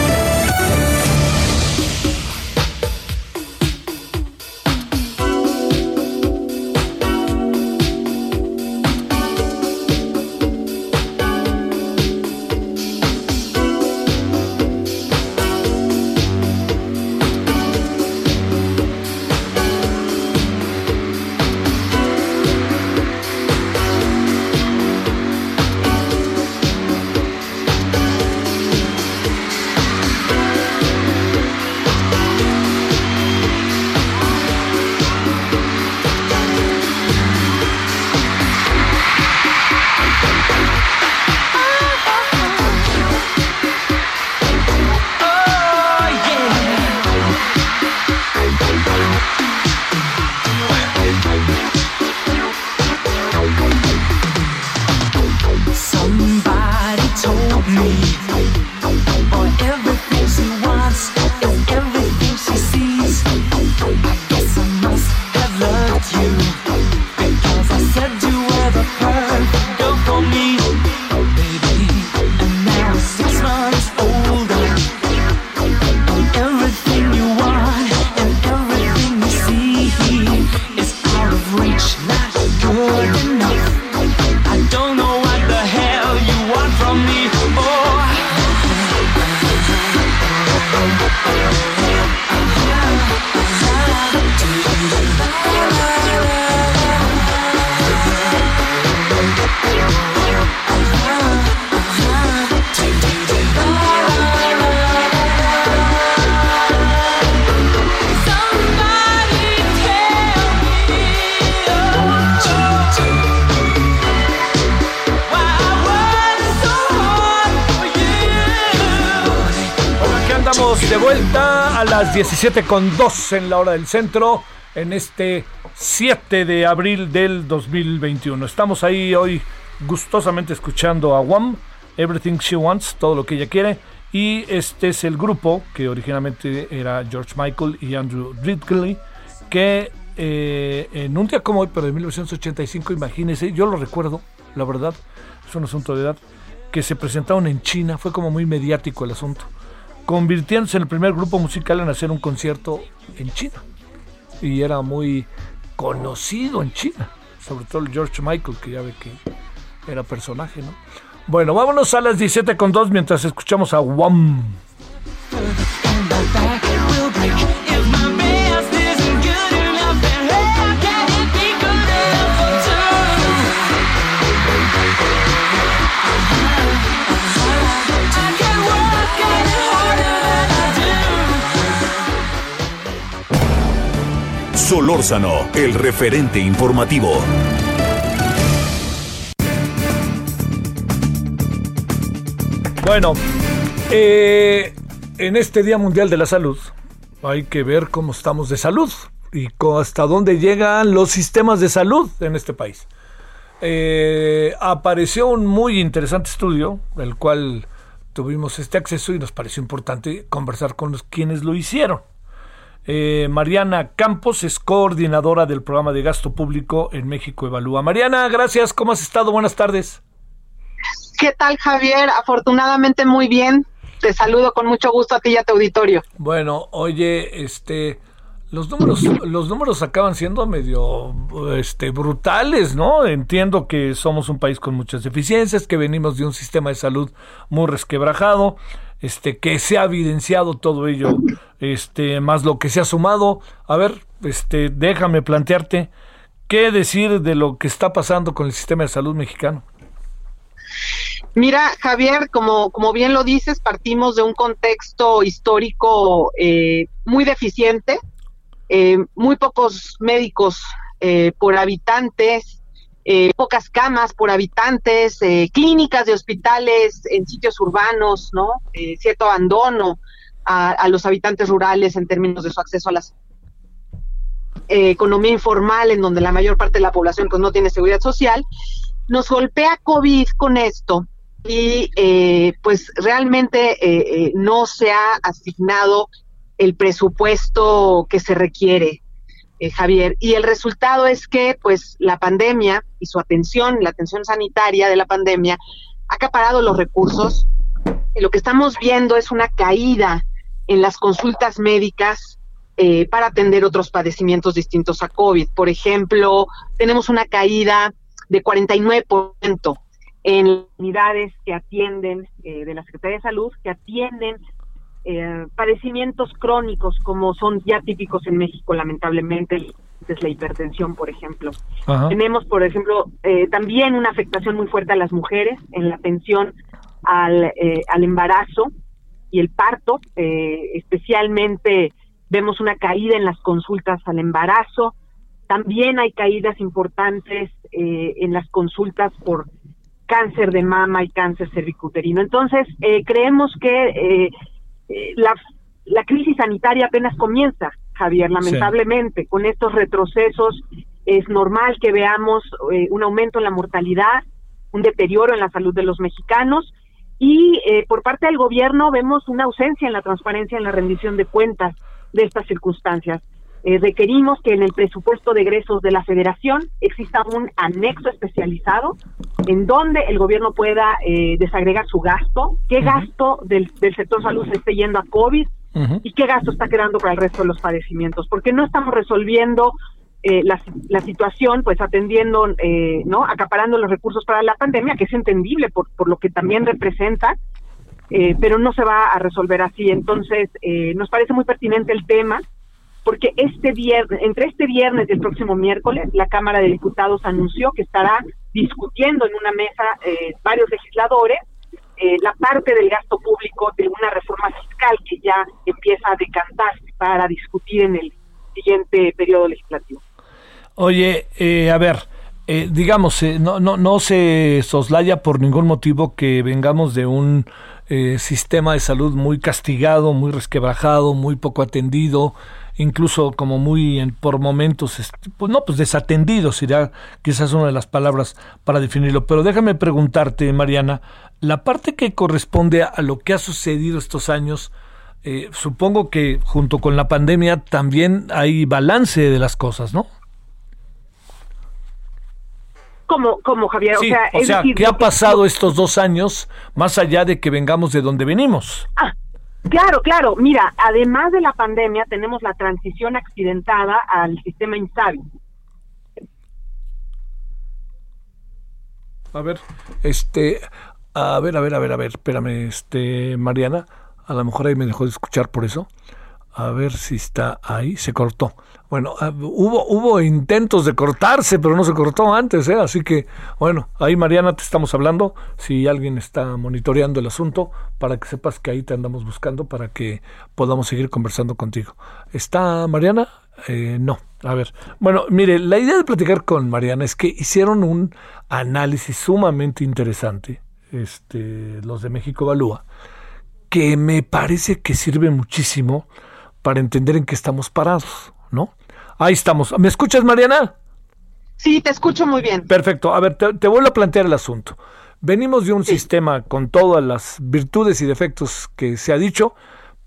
Speaker 5: 17 con 2 en la hora del centro, en este 7 de abril del 2021. Estamos ahí hoy gustosamente escuchando a Wham, Everything She Wants, todo lo que ella quiere. Y este es el grupo que originalmente era George Michael y Andrew Ridgely, que eh, en un día como hoy, pero de 1985, imagínense, yo lo recuerdo, la verdad, es un asunto de edad, que se presentaron en China, fue como muy mediático el asunto convirtiéndose en el primer grupo musical en hacer un concierto en China. Y era muy conocido en China, sobre todo el George Michael, que ya ve que era personaje, ¿no? Bueno, vámonos a las 17 con 2 mientras escuchamos a Wham.
Speaker 1: Solórzano, el referente informativo.
Speaker 5: Bueno, eh, en este Día Mundial de la Salud hay que ver cómo estamos de salud y hasta dónde llegan los sistemas de salud en este país. Eh, apareció un muy interesante estudio, el cual tuvimos este acceso y nos pareció importante conversar con los quienes lo hicieron. Eh, Mariana Campos es coordinadora del programa de gasto público en México Evalúa. Mariana, gracias. ¿Cómo has estado? Buenas tardes.
Speaker 8: ¿Qué tal, Javier? Afortunadamente muy bien. Te saludo con mucho gusto a ti y a tu auditorio.
Speaker 5: Bueno, oye, este, los números, los números acaban siendo medio, este, brutales, ¿no? Entiendo que somos un país con muchas deficiencias, que venimos de un sistema de salud muy resquebrajado, este, que se ha evidenciado todo ello, este, más lo que se ha sumado. A ver, este, déjame plantearte qué decir de lo que está pasando con el sistema de salud mexicano.
Speaker 8: Mira, Javier, como, como bien lo dices, partimos de un contexto histórico eh, muy deficiente, eh, muy pocos médicos eh, por habitantes, pocas camas por habitantes, clínicas de hospitales en sitios urbanos, ¿no? cierto abandono a, a, los habitantes rurales en términos de su acceso a las economía informal, en donde la mayor parte de la población pues no tiene seguridad social. Nos golpea COVID con esto y eh, pues realmente eh, eh, no se ha asignado el presupuesto que se requiere, Javier. Y el resultado es que pues la pandemia y su atención, la atención sanitaria de la pandemia, ha acaparado los recursos. Lo que estamos viendo es una caída en las consultas médicas para atender otros padecimientos distintos a COVID. Por ejemplo, tenemos una caída de 49% en unidades que atienden eh, de la Secretaría de Salud, que atienden eh, padecimientos crónicos como son ya típicos en México, lamentablemente, es la hipertensión, por ejemplo. Tenemos, por ejemplo, eh, también una afectación muy fuerte a las mujeres en la atención al, al embarazo y el parto, especialmente vemos una caída en las consultas al embarazo, también hay caídas importantes en las consultas por cáncer de mama y cáncer cervicuterino. Entonces, eh, creemos que eh, eh, la, la, crisis sanitaria apenas comienza, Javier, lamentablemente. Con estos retrocesos es normal que veamos un aumento en la mortalidad, un deterioro en la salud de los mexicanos y por parte del gobierno vemos una ausencia en la transparencia en la rendición de cuentas de estas circunstancias. Eh, requerimos que en el presupuesto de egresos de la federación exista un anexo especializado en donde el gobierno pueda eh, desagregar su gasto, qué gasto del, sector salud se esté yendo a COVID y qué gasto está quedando para el resto de los padecimientos, porque no estamos resolviendo eh, la, la, situación, pues atendiendo, ¿no? Acaparando los recursos para la pandemia, que es entendible por, por lo que también representa, pero no se va a resolver así. Entonces, nos parece muy pertinente el tema porque este viernes, entre este viernes y el próximo miércoles, la Cámara de Diputados anunció que estará discutiendo en una mesa eh, varios legisladores eh, la parte del gasto público de una reforma fiscal que ya empieza a decantar para discutir en el siguiente periodo legislativo.
Speaker 5: Oye, eh, a ver, digamos, no, no, no se soslaya por ningún motivo que vengamos de un sistema de salud muy castigado, muy resquebrajado, muy poco atendido, incluso como muy en, por momentos, pues no, pues desatendido sería quizás una de las palabras para definirlo. Pero déjame preguntarte, Mariana, la parte que corresponde a lo que ha sucedido estos años, eh, supongo que junto con la pandemia también hay balance de las cosas, ¿no?
Speaker 8: Como, como Javier,
Speaker 5: o sea, o sea ¿qué ha pasado estos dos años más allá de que vengamos de donde venimos?
Speaker 8: Ah, Claro, claro. Mira, además de la pandemia, tenemos la transición accidentada al sistema INSABI.
Speaker 5: A ver, este, a ver, a ver, a ver, a ver, espérame, este, Mariana, a lo mejor ahí me dejó de escuchar por eso. A ver si está ahí, se cortó. Bueno, ah, hubo, hubo intentos de cortarse, pero no se cortó antes, ¿eh? así que, bueno, ahí Mariana te estamos hablando, si alguien está monitoreando el asunto, para que sepas que ahí te andamos buscando para que podamos seguir conversando contigo. ¿Está Mariana? Eh, no, a ver. Bueno, mire, la idea de platicar con Mariana es que hicieron un análisis sumamente interesante, este, los de México Evalúa, que me parece que sirve muchísimo para entender en qué estamos parados, ¿no? Ahí estamos. ¿Me escuchas, Mariana?
Speaker 8: Sí, te escucho muy bien.
Speaker 5: Perfecto. A ver, te, vuelvo a plantear el asunto. Venimos de un sistema con todas las virtudes y defectos que se ha dicho,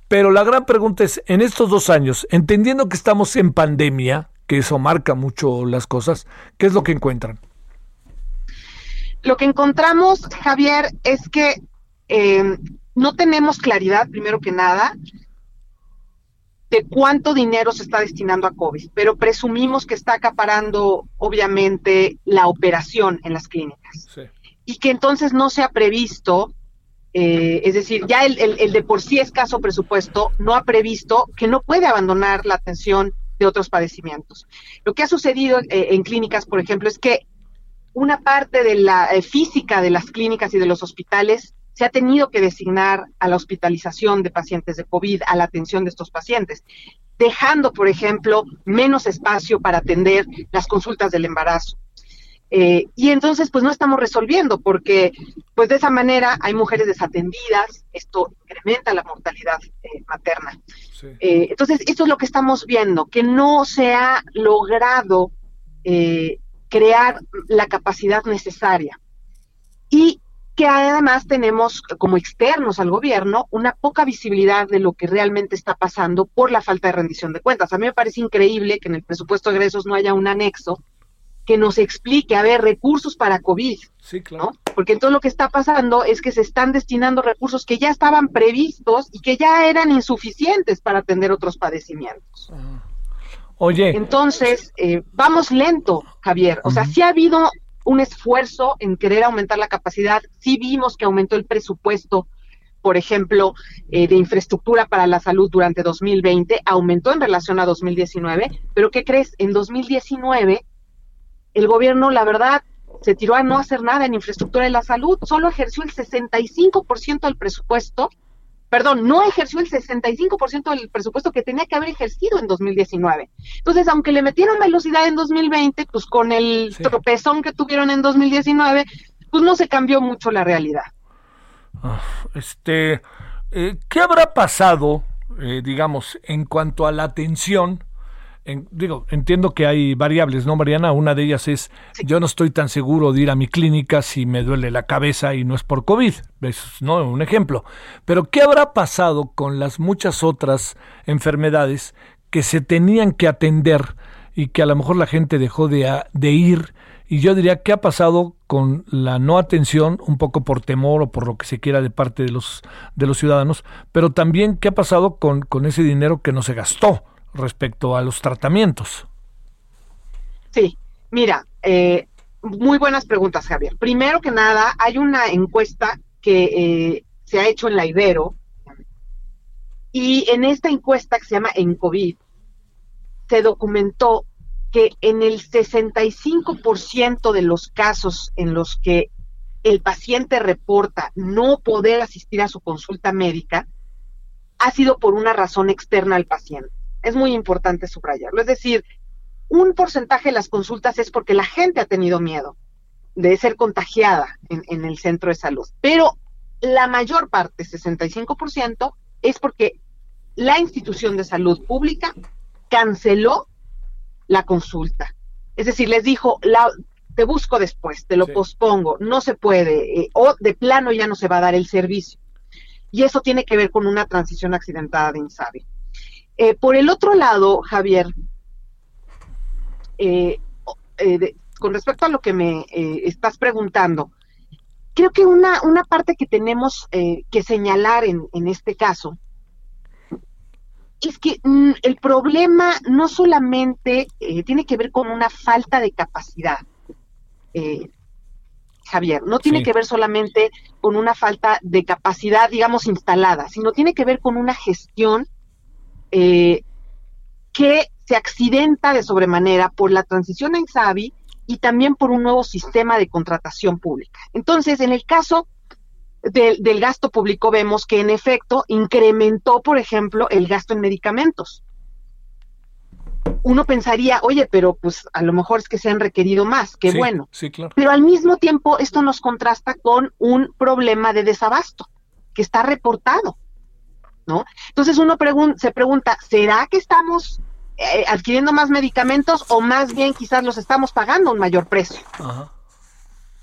Speaker 5: Pero la gran pregunta es, en estos dos años, entendiendo que estamos en pandemia, que eso marca mucho las cosas, ¿qué es lo que encuentran?
Speaker 8: Lo que encontramos, Javier, es que eh, no tenemos claridad, primero que nada, de cuánto dinero se está destinando a COVID, pero presumimos que está acaparando, obviamente, la operación en las clínicas. Y que entonces no se ha previsto, eh, es decir, ya el, el, de por sí escaso presupuesto no ha previsto que no puede abandonar la atención de otros padecimientos. Lo que ha sucedido eh, en clínicas, por ejemplo, es que una parte de la eh, física de las clínicas y de los hospitales se ha tenido que designar a la hospitalización de pacientes de COVID, a la atención de estos pacientes, dejando, por ejemplo, menos espacio para atender las consultas del embarazo. Eh, y entonces, pues no estamos resolviendo, porque pues de esa manera hay mujeres desatendidas, esto incrementa la mortalidad eh, materna. entonces, esto es lo que estamos viendo, que no se ha logrado crear la capacidad necesaria. Y que además tenemos como externos al gobierno una poca visibilidad de lo que realmente está pasando por la falta de rendición de cuentas. A mí me parece increíble que en el presupuesto de egresos no haya un anexo que nos explique, a ver, recursos para COVID.
Speaker 5: Sí, claro.
Speaker 8: Porque entonces lo que está pasando es que se están destinando recursos que ya estaban previstos y que ya eran insuficientes para atender otros padecimientos.
Speaker 5: Oye.
Speaker 8: Entonces, eh, vamos lento, Javier. O sea, sí ha habido un esfuerzo en querer aumentar la capacidad. Sí vimos que aumentó el presupuesto, por ejemplo, eh, de infraestructura para la salud durante 2020, aumentó en relación a 2019, pero ¿qué crees? En 2019, el gobierno, la verdad, se tiró a no hacer nada en infraestructura de la salud, solo ejerció el 65% del presupuesto perdón, no ejerció el 65% del presupuesto que tenía que haber ejercido en 2019. Entonces, aunque le metieron velocidad en 2020, pues con el tropezón que tuvieron en 2019, pues no se cambió mucho la realidad.
Speaker 5: Ah, este, eh, ¿qué habrá pasado, eh, digamos, en cuanto a la atención? Digo, entiendo que hay variables, ¿no, Mariana? Una de ellas es, yo no estoy tan seguro de ir a mi clínica si me duele la cabeza y no es por COVID, es ¿no? un ejemplo. Pero, ¿qué habrá pasado con las muchas otras enfermedades que se tenían que atender y que a lo mejor la gente dejó de, de ir? Y yo diría, ¿qué ha pasado con la no atención, un poco por temor o por lo que se quiera de parte de los, de los ciudadanos? Pero también, ¿qué ha pasado con, con ese dinero que no se gastó? Respecto a los tratamientos.
Speaker 8: Sí, mira, eh, muy buenas preguntas, Javier. Primero que nada, hay una encuesta que eh, se ha hecho en la Ibero y en esta encuesta que se llama En COVID, se documentó que en el 65% de los casos en los que el paciente reporta no poder asistir a su consulta médica, ha sido por una razón externa al paciente es muy importante subrayarlo. Es decir, un porcentaje de las consultas es porque la gente ha tenido miedo de ser contagiada en, el centro de salud, pero la mayor parte, 65%, es porque la institución de salud pública canceló la consulta. Es decir, les dijo, la, te busco después, te lo pospongo, no se puede, eh, o de plano ya no se va a dar el servicio. Y eso tiene que ver con una transición accidentada de INSABI. Eh, por el otro lado, Javier, eh, eh, con respecto a lo que me estás preguntando, creo que una, una parte que tenemos que señalar en, en, este caso es que mm, el problema no solamente tiene que ver con una falta de capacidad, Javier, no tiene que ver solamente con una falta de capacidad, digamos, instalada, sino tiene que ver con una gestión eh, que se accidenta de sobremanera por la transición a INSABI y también por un nuevo sistema de contratación pública. Entonces, en el caso del gasto público vemos que en efecto incrementó, por ejemplo, el gasto en medicamentos. Uno pensaría, oye, pero pues a lo mejor es que se han requerido más, qué bueno.
Speaker 5: Sí, claro.
Speaker 8: Pero al mismo tiempo esto nos contrasta con un problema de desabasto que está reportado. ¿No? Entonces uno se pregunta, ¿será que estamos eh, adquiriendo más medicamentos o más bien quizás los estamos pagando a un mayor precio?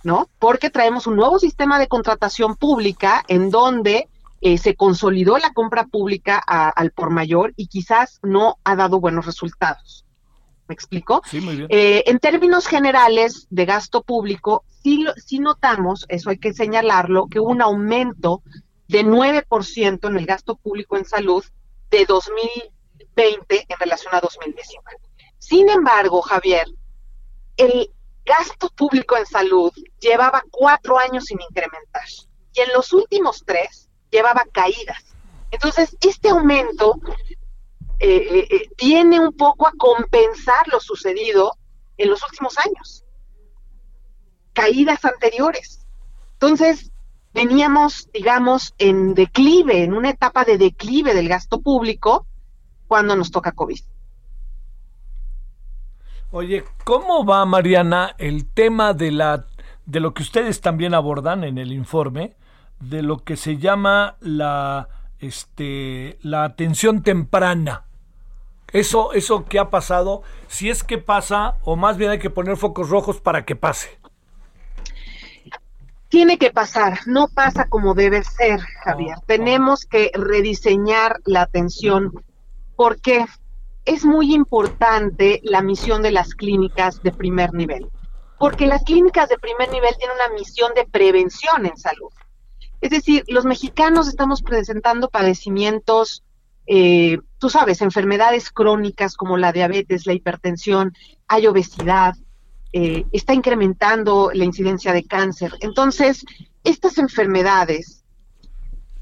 Speaker 8: ¿No? Porque traemos un nuevo sistema de contratación pública en donde eh, se consolidó la compra pública al por mayor y quizás no ha dado buenos resultados. ¿Me explico?
Speaker 5: Sí, muy bien.
Speaker 8: Eh, en términos generales de gasto público, sí, sí notamos, eso hay que señalarlo, que hubo un aumento de 9% en el gasto público en salud de 2020 en relación a 2019. Sin embargo, Javier, el gasto público en salud llevaba cuatro años sin incrementar y en los últimos tres llevaba caídas. Entonces, este aumento eh, eh, eh, viene un poco a compensar lo sucedido en los últimos años, caídas anteriores. Entonces, veníamos, digamos, en declive, en una etapa de declive del gasto público cuando nos toca COVID.
Speaker 5: Oye, ¿cómo va Mariana el tema de la de lo que ustedes también abordan en el informe de lo que se llama la este la atención temprana? Eso eso que ha pasado, si es que pasa o más bien hay que poner focos rojos para que pase.
Speaker 8: Tiene que pasar, no pasa como debe ser, Javier. Tenemos que rediseñar la atención. ¿Por qué? es muy importante la misión de las clínicas de primer nivel, porque las clínicas de primer nivel tienen una misión de prevención en salud. Es decir, los mexicanos estamos presentando padecimientos, eh, tú sabes, enfermedades crónicas como la diabetes, la hipertensión, hay obesidad, eh, está incrementando la incidencia de cáncer. Entonces, estas enfermedades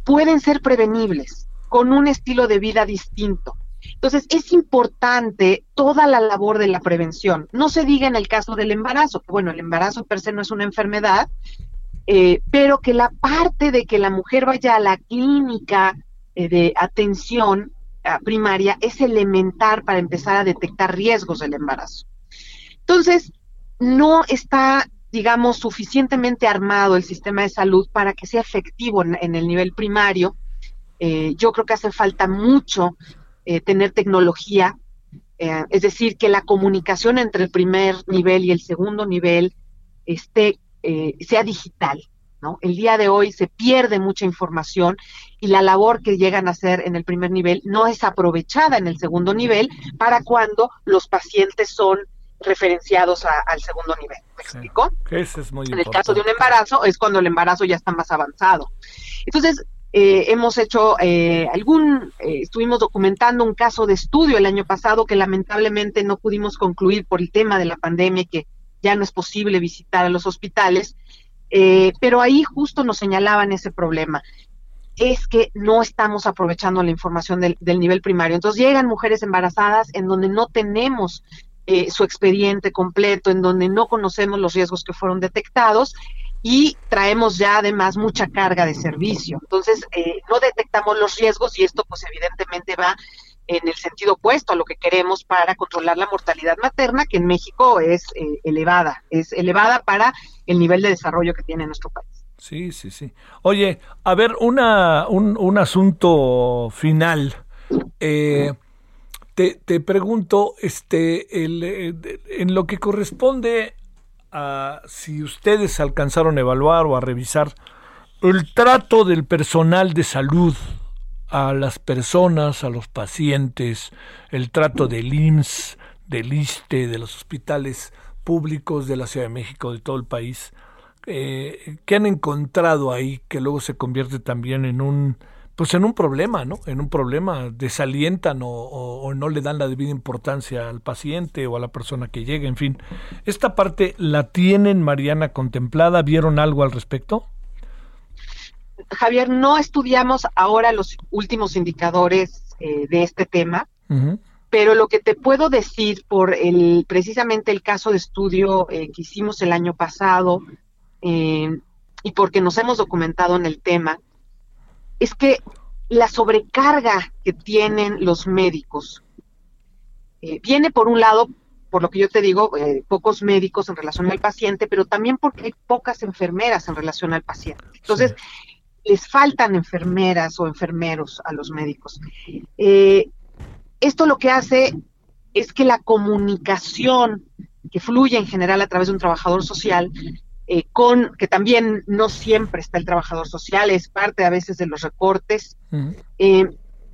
Speaker 8: pueden ser prevenibles con un estilo de vida distinto. Entonces, es importante toda la labor de la prevención. No se diga en el caso del embarazo, que bueno, el embarazo per se no es una enfermedad, eh, pero que la parte de que la mujer vaya a la clínica eh, de atención primaria es elemental para empezar a detectar riesgos del embarazo. Entonces, no está, digamos, suficientemente armado el sistema de salud para que sea efectivo en, el nivel primario. Eh, yo creo que hace falta mucho eh, tener tecnología, eh, es decir, que la comunicación entre el primer nivel y el segundo nivel esté, sea digital. ¿no? El día de hoy se pierde mucha información y la labor que llegan a hacer en el primer nivel no es aprovechada en el segundo nivel para cuando los pacientes son referenciados al segundo nivel. ¿Me explico?
Speaker 5: en
Speaker 8: el caso de un embarazo es cuando el embarazo ya está más avanzado. Entonces, eh, hemos hecho eh, algún, eh, estuvimos documentando un caso de estudio el año pasado que lamentablemente no pudimos concluir por el tema de la pandemia, que ya no es posible visitar a los hospitales, pero ahí justo nos señalaban ese problema. Es que no estamos aprovechando la información del, del nivel primario. Entonces llegan mujeres embarazadas en donde no tenemos su expediente completo, en donde no conocemos los riesgos que fueron detectados y traemos ya además mucha carga de servicio. Entonces, eh, no detectamos los riesgos y esto pues evidentemente va en el sentido opuesto a lo que queremos para controlar la mortalidad materna, que en México es eh, elevada, es elevada para el nivel de desarrollo que tiene nuestro país.
Speaker 5: Sí, sí, sí. Oye, a ver, una, un, un asunto final. Eh, te, te, pregunto, este, el, en lo que corresponde si ustedes alcanzaron a evaluar o a revisar el trato del personal de salud a las personas, a los pacientes, el trato del IMSS, del ISTE, de los hospitales públicos de la Ciudad de México, de todo el país, eh, ¿qué han encontrado ahí que luego se convierte también en un pues en un problema, ¿no? En un problema, desalientan o, no le dan la debida importancia al paciente o a la persona que llega, en fin. ¿Esta parte la tienen, Mariana, contemplada? ¿Vieron algo al respecto?
Speaker 8: Javier, no estudiamos ahora los últimos indicadores eh, de este tema, pero lo que te puedo decir por el precisamente el caso de estudio eh, que hicimos el año pasado eh, y porque nos hemos documentado en el tema, es que la sobrecarga que tienen los médicos eh, viene por un lado, por lo que yo te digo, eh, pocos médicos en relación al paciente, pero también porque hay pocas enfermeras en relación al paciente. Entonces, les faltan enfermeras o enfermeros a los médicos. Eh, esto lo que hace es que la comunicación que fluye en general a través de un trabajador social eh, con que también no siempre está el trabajador social, es parte a veces de los recortes. Eh,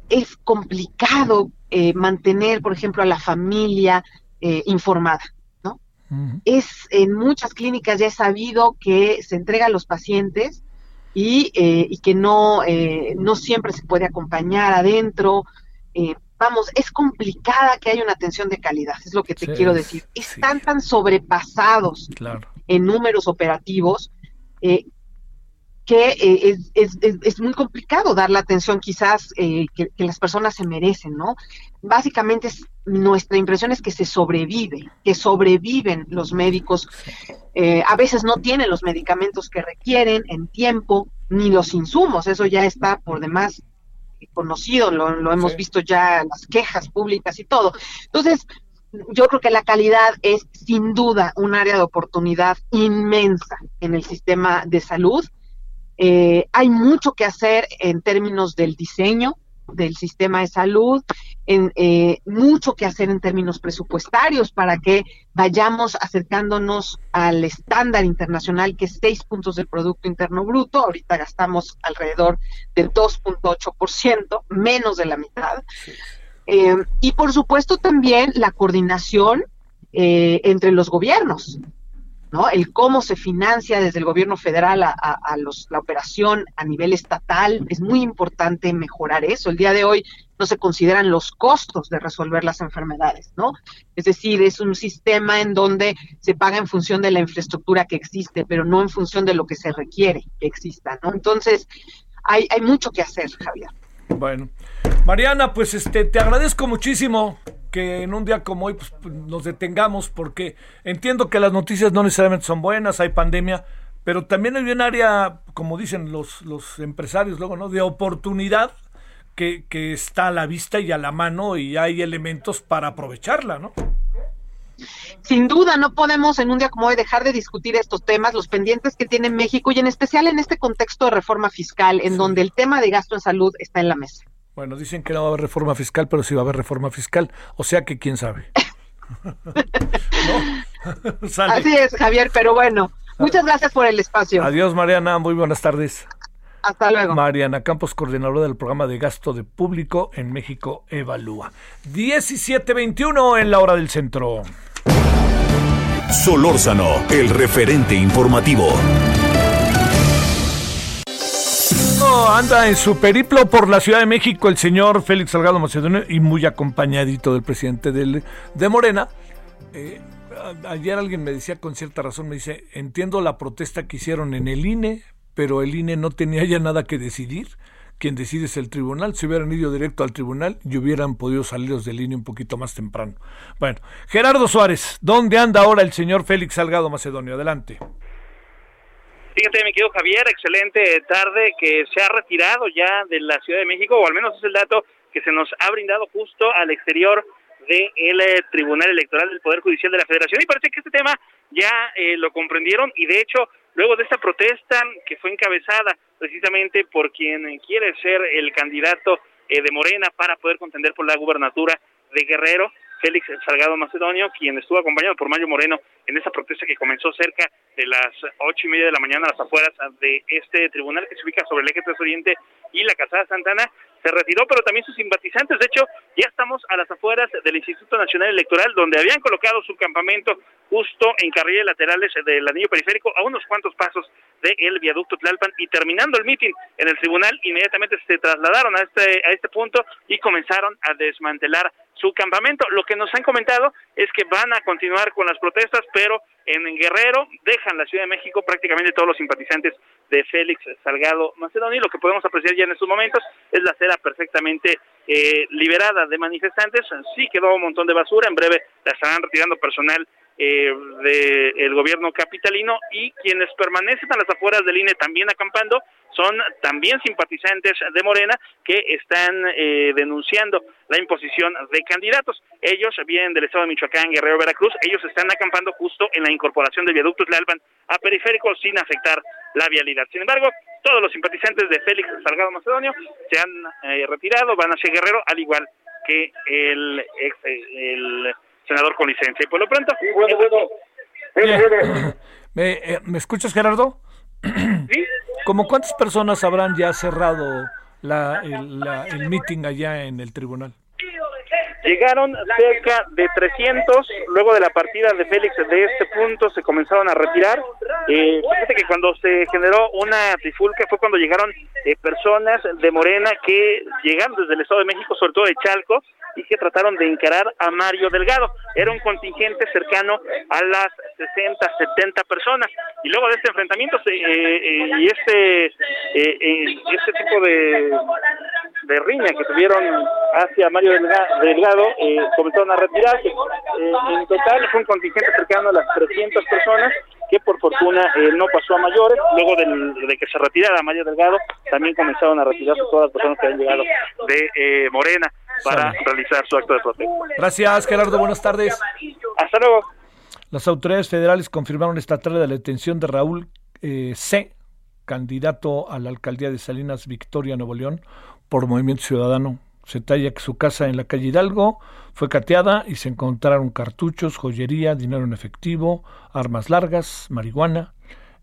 Speaker 8: es complicado eh, mantener, por ejemplo, a la familia informada, ¿no? Es en muchas clínicas ya he sabido que se entrega a los pacientes y, y que no, no siempre se puede acompañar adentro. vamos, es complicada que haya una atención de calidad, es lo que te quiero decir. Están tan sobrepasados
Speaker 5: claro
Speaker 8: en números operativos, eh, que eh, es, es, muy complicado dar la atención quizás eh, que, las personas se merecen, ¿no? Básicamente nuestra impresión es que se sobrevive, que sobreviven los médicos. a veces no tienen los medicamentos que requieren en tiempo, ni los insumos, eso ya está por demás conocido, lo, lo hemos visto ya en las quejas públicas y todo. Entonces, yo creo que la calidad es sin duda un área de oportunidad inmensa en el sistema de salud. Eh, hay mucho que hacer en términos del diseño del sistema de salud, en, eh, mucho que hacer en términos presupuestarios para que vayamos acercándonos al estándar internacional que es seis puntos del Producto Interno Bruto. Ahorita gastamos alrededor del 2.8%, menos de la mitad. Eh, y por supuesto también la coordinación eh, entre los gobiernos, ¿no? El cómo se financia desde el gobierno federal a, los, la operación a nivel estatal, es muy importante mejorar eso. El día de hoy no se consideran los costos de resolver las enfermedades, ¿no? Es decir, es un sistema en donde se paga en función de la infraestructura que existe, pero no en función de lo que se requiere que exista, ¿no? Entonces, hay, hay mucho que hacer, Javier.
Speaker 5: Bueno, Mariana, pues este, te agradezco muchísimo que en un día como hoy pues, nos detengamos porque entiendo que las noticias no necesariamente son buenas, hay pandemia, pero también hay un área, como dicen los, los empresarios luego, ¿no? De oportunidad que, que está a la vista y a la mano y hay elementos para aprovecharla, ¿no?
Speaker 8: Sin duda, no podemos en un día como hoy dejar de discutir estos temas, los pendientes que tiene México y en especial en este contexto de reforma fiscal, en donde el tema de gasto en salud está en la mesa.
Speaker 5: Bueno, dicen que no va a haber reforma fiscal, pero sí va a haber reforma fiscal, o sea que quién sabe.
Speaker 8: Así es, Javier, pero bueno, muchas gracias por el espacio.
Speaker 5: Adiós, Mariana, muy buenas tardes.
Speaker 8: Hasta luego.
Speaker 5: Mariana Campos, coordinadora del programa de gasto de público en México Evalúa. 17.21 en la hora del centro.
Speaker 1: Solórzano, el referente informativo.
Speaker 5: anda en su periplo por la Ciudad de México el señor Félix Salgado Macedonio y muy acompañadito del presidente de Morena. Eh, ayer alguien me decía con cierta razón, me dice, entiendo la protesta que hicieron en el INE, pero el INE no tenía ya nada que decidir. Quien decide es el tribunal. Si hubieran ido directo al tribunal y hubieran podido salirlos del INE un poquito más temprano. Bueno, Gerardo Suárez, ¿dónde anda ahora el señor Félix Salgado Macedonio? Adelante.
Speaker 9: Fíjate, mi querido Javier, excelente tarde que se ha retirado ya de la Ciudad de México, o al menos es el dato que se nos ha brindado justo al exterior del eh, Tribunal Electoral del Poder Judicial de la Federación. Y parece que este tema ya eh, lo comprendieron y de hecho luego de esta protesta que fue encabezada precisamente por quien quiere ser el candidato eh, de Morena para poder contender por la gubernatura de Guerrero, Félix Salgado Macedonio, quien estuvo acompañado por Mayo Moreno en esa protesta que comenzó cerca de las ocho y media de la mañana a las afueras de este tribunal que se ubica sobre el eje 3 Oriente y la Casada Santana, se retiró, pero también sus simpatizantes. De hecho, ya estamos a las afueras del Instituto Nacional Electoral, donde habían colocado su campamento justo en carriles laterales del anillo periférico, a unos cuantos pasos del viaducto Tlalpan, y terminando el mitin en el tribunal, inmediatamente se trasladaron a este, a este punto y comenzaron a desmantelar su campamento. Lo que nos han comentado es que van a continuar con las protestas, pero en Guerrero dejan la Ciudad de México prácticamente todos los simpatizantes de Félix Salgado Macedonio. Lo que podemos apreciar ya en estos momentos es la acera perfectamente eh, liberada de manifestantes. Sí quedó un montón de basura. En breve la estarán retirando personal eh, del gobierno capitalino y quienes permanecen a las afueras del INE también acampando son también simpatizantes de Morena que están eh, denunciando la imposición de candidatos. Ellos vienen del estado de Michoacán, Guerrero, Veracruz. Ellos están acampando justo en la incorporación de viaductos Alban a periféricos sin afectar la vialidad. Sin embargo, todos los simpatizantes de Félix Salgado Macedonio se han eh, retirado, van hacia Guerrero, al igual que el, el senador con licencia. Y por lo pronto...
Speaker 5: ¿Me, ¿me escuchas, Gerardo?
Speaker 9: Sí.
Speaker 5: ¿Cómo cuántas personas habrán ya cerrado la, el, la, el meeting allá en el tribunal?
Speaker 9: Llegaron cerca de 300, luego de la partida de Félix de este punto se comenzaron a retirar. Eh, fíjate que cuando se generó una trifulca fue cuando llegaron eh, personas de Morena que llegaron desde el Estado de México, sobre todo de Chalco, y que trataron de encarar a Mario Delgado. Era un contingente cercano a las 60, 70 personas. Y luego de este enfrentamiento eh, eh, y este, eh, eh, este tipo de, de riña que tuvieron hacia Mario Delga- Delgado, eh, comenzaron a retirarse. Eh, en total fue un contingente cercano a las 300 personas que por fortuna eh, no pasó a mayores. Luego del- de que se retirara Mario Delgado, también comenzaron a retirarse todas las personas que habían llegado de eh, Morena para
Speaker 5: Sale.
Speaker 9: realizar su acto de protesta.
Speaker 5: Gracias, Gerardo. Buenas tardes.
Speaker 9: Hasta luego.
Speaker 5: Las autoridades federales confirmaron esta tarde la detención de Raúl eh, C., candidato a la alcaldía de Salinas Victoria, Nuevo León, por Movimiento Ciudadano. Se talla que su casa en la calle Hidalgo fue cateada y se encontraron cartuchos, joyería, dinero en efectivo, armas largas, marihuana.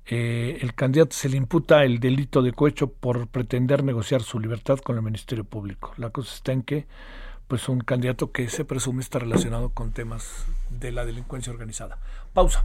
Speaker 5: Eh, el candidato se le imputa el delito de cohecho por pretender negociar su libertad con el Ministerio Público. La cosa está en que pues un candidato que se presume está relacionado con temas de la delincuencia organizada. Pausa.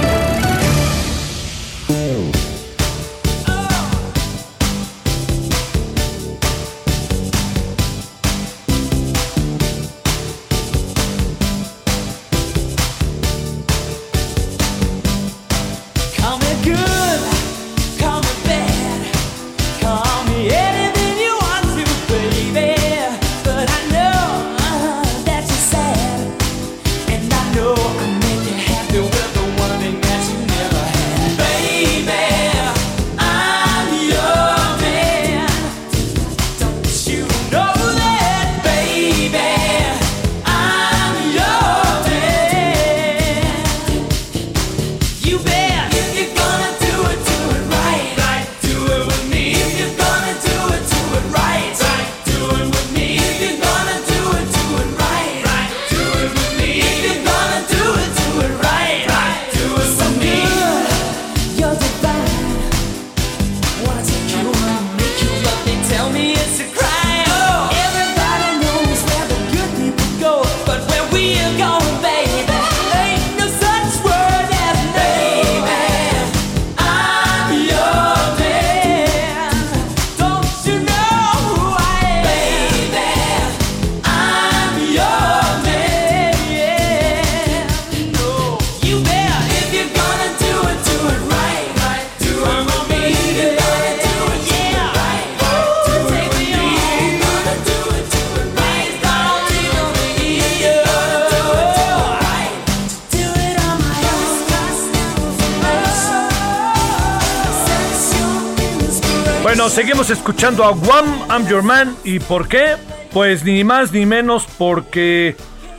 Speaker 5: Seguimos escuchando a Guam, I'm Your Man. ¿Y por qué? Pues ni más ni menos porque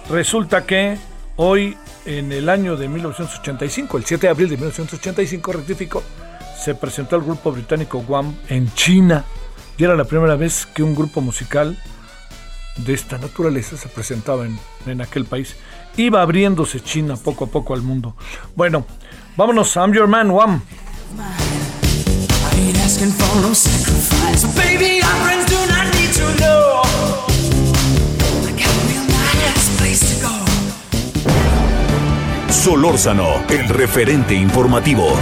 Speaker 5: resulta que hoy, en el año de 1985, el 7 de abril de 1985, rectifico, se presentó el grupo británico Guam en China. Y era la primera vez que un grupo musical de esta naturaleza se presentaba en, en aquel país. Iba abriéndose China poco a poco al mundo. Bueno, vámonos, I'm Your Man, Guam.
Speaker 10: Asking for no sacrifice. Baby, our friends do not need to know. I got a real nice place to go.
Speaker 1: Solórzano, el referente informativo.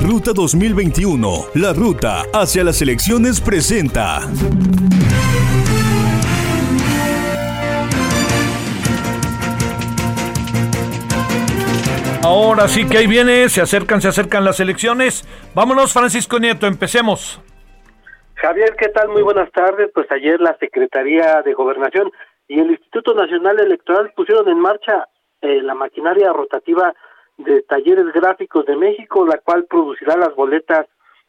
Speaker 1: Ruta 2021, la ruta hacia las elecciones presenta.
Speaker 5: Ahora sí que ahí viene, se acercan, se acercan las elecciones. Vámonos, Francisco Nieto, empecemos.
Speaker 11: Javier, ¿qué tal? Muy buenas tardes. Pues ayer la Secretaría de Gobernación y el Instituto Nacional Electoral pusieron en marcha eh, la maquinaria rotativa de talleres gráficos de México, la cual producirá las boletas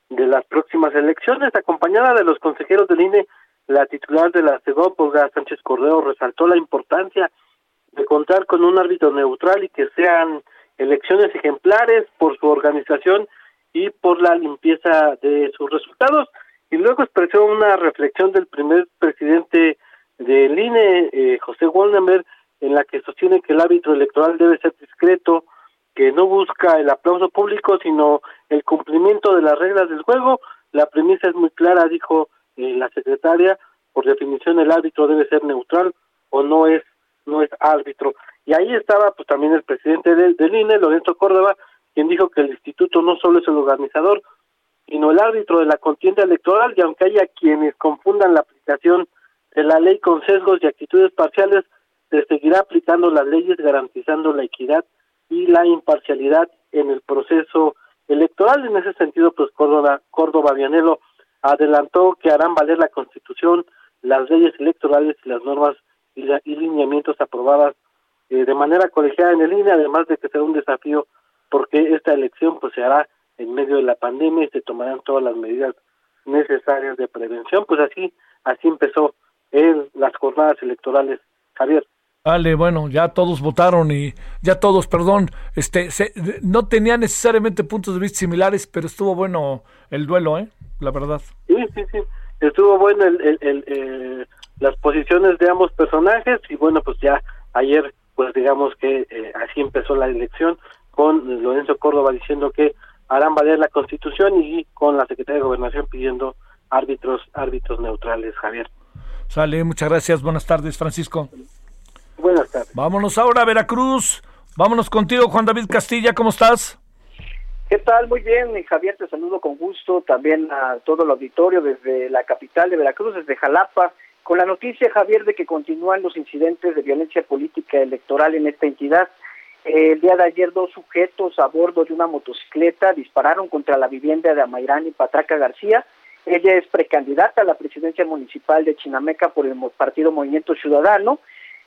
Speaker 11: de las próximas elecciones, acompañada de los consejeros del INE. La titular de la CEGOP, Olga Sánchez Cordero, resaltó la importancia de contar con un árbitro neutral y que sean elecciones ejemplares por su organización y por la limpieza de sus resultados. Y luego expresó una reflexión del primer presidente del INE, eh, José Waldenberg, en la que sostiene que el árbitro electoral debe ser discreto, que no busca el aplauso público, sino el cumplimiento de las reglas del juego. La premisa es muy clara, dijo eh, la secretaria, por definición el árbitro debe ser neutral o no es no es árbitro. Y ahí estaba pues también el presidente del, del INE, Lorenzo Córdoba, quien dijo que el instituto no solo es el organizador, sino el árbitro de la contienda electoral, y aunque haya quienes confundan la aplicación de la ley con sesgos y actitudes parciales, se seguirá aplicando las leyes garantizando la equidad y la imparcialidad en el proceso electoral. En ese sentido, pues Córdoba, Córdoba Vianelo adelantó que harán valer la Constitución, las leyes electorales y las normas y, la- y lineamientos aprobadas eh, de manera colegiada en el INE, además de que será un desafío porque esta elección pues se hará en medio de la pandemia y se tomarán todas las medidas necesarias de prevención. Pues así, así empezó en las jornadas electorales, Javier.
Speaker 5: Vale, bueno, ya todos votaron y ya todos, perdón, este, se- no tenía necesariamente puntos de vista similares, pero estuvo bueno el duelo, ¿eh? La verdad.
Speaker 11: Sí, sí, sí. Estuvo bueno el, el, el, eh, las posiciones de ambos personajes y bueno, pues ya ayer, pues digamos que eh, así empezó la elección con Lorenzo Córdoba diciendo que harán valer la Constitución y con la Secretaría de Gobernación pidiendo árbitros árbitros neutrales, Javier.
Speaker 5: Sale, muchas gracias, buenas tardes, Francisco.
Speaker 11: Buenas tardes.
Speaker 5: Vámonos ahora a Veracruz. Vámonos contigo, Juan David Castilla, ¿cómo estás?
Speaker 12: ¿Qué tal? Muy bien, Javier, te saludo con gusto, también a todo el auditorio desde la capital de Veracruz, desde Jalapa, con la noticia, Javier, de que continúan los incidentes de violencia política electoral en esta entidad. El día de ayer dos sujetos a bordo de una motocicleta dispararon contra la vivienda de Amairán y Patraca García. Ella es precandidata a la presidencia municipal de Chinameca por el partido Movimiento Ciudadano.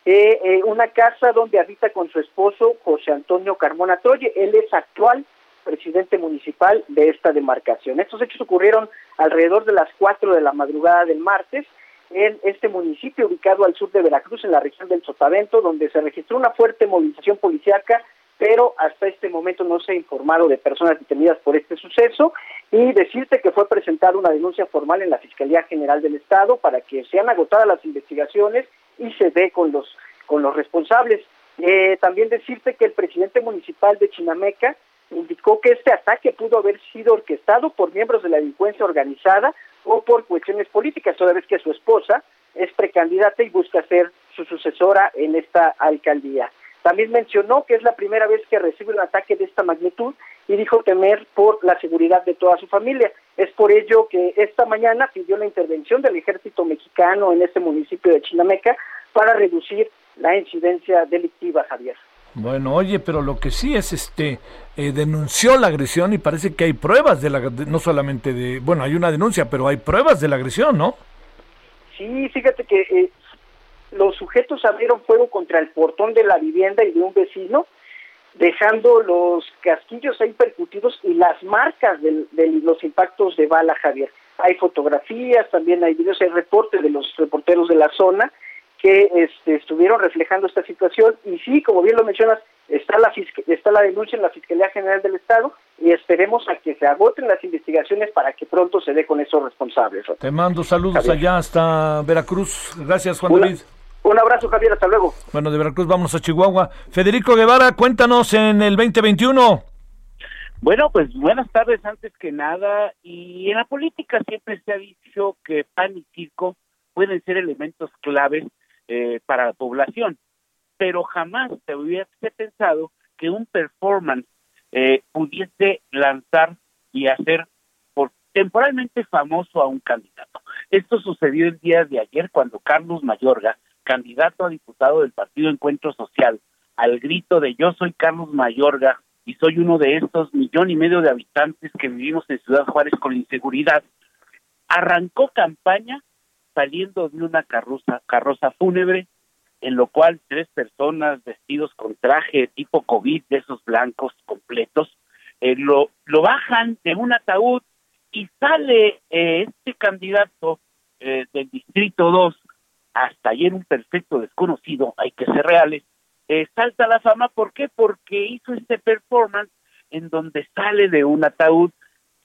Speaker 12: Eh, eh, una casa donde habita con su esposo José Antonio Carmona Troye. Él es actual presidente municipal de esta demarcación. Estos hechos ocurrieron alrededor de las 4 de la madrugada del martes en este municipio ubicado al sur de Veracruz, en la región del Sotavento, donde se registró una fuerte movilización policiaca, pero hasta este momento no se ha informado de personas detenidas por este suceso y decirte que fue presentada una denuncia formal en la Fiscalía General del Estado para que sean agotadas las investigaciones y se dé con los con los responsables. Eh, también decirte que el presidente municipal de Chinameca indicó que este ataque pudo haber sido orquestado por miembros de la delincuencia organizada o por cuestiones políticas, toda vez que su esposa es precandidata y busca ser su sucesora en esta alcaldía. También mencionó que es la primera vez que recibe un ataque de esta magnitud y dijo temer por la seguridad de toda su familia. Es por ello que esta mañana pidió la intervención del ejército mexicano en este municipio de Chinameca para reducir la incidencia delictiva, Javier.
Speaker 5: Bueno, oye, pero lo que sí es, este, eh, denunció la agresión y parece que hay pruebas de la, no solamente de, bueno, hay una denuncia, pero hay pruebas de la agresión, ¿no?
Speaker 12: Sí, fíjate que eh, los sujetos abrieron fuego contra el portón de la vivienda y de un vecino, dejando los casquillos ahí percutidos y las marcas de, los impactos de bala, Javier. Hay fotografías, también hay videos, hay reportes de los reporteros de la zona que este, estuvieron reflejando esta situación y sí, como bien lo mencionas, está la está la denuncia en la Fiscalía General del Estado y esperemos a que se agoten las investigaciones para que pronto se dé con esos responsables.
Speaker 5: Te mando saludos
Speaker 12: Javier.
Speaker 5: allá hasta Veracruz. Gracias, Juan
Speaker 12: Una-
Speaker 5: David.
Speaker 12: Un abrazo, Javier, hasta luego.
Speaker 5: Bueno, de Veracruz vamos a Chihuahua. Federico Guevara, cuéntanos en el 2021.
Speaker 13: Bueno, pues buenas tardes antes que nada. Y en la política siempre se ha dicho que pan y circo pueden ser elementos claves eh, para la población, pero jamás te hubiese pensado que un performance eh, pudiese lanzar y hacer por temporalmente famoso a un candidato. Esto sucedió el día de ayer cuando Carlos Mayorga, candidato a diputado del Partido Encuentro Social, al grito de yo soy Carlos Mayorga y soy uno de estos millón y medio de habitantes que vivimos en Ciudad Juárez con inseguridad, arrancó campaña saliendo de una carroza, carroza fúnebre, en lo cual tres personas vestidos con traje tipo COVID de esos blancos completos, eh, lo, lo bajan de un ataúd y sale eh, este candidato eh, del Distrito 2, hasta ayer un perfecto desconocido, hay que ser reales, eh, salta la fama. ¿Por qué? Porque hizo este performance en donde sale de un ataúd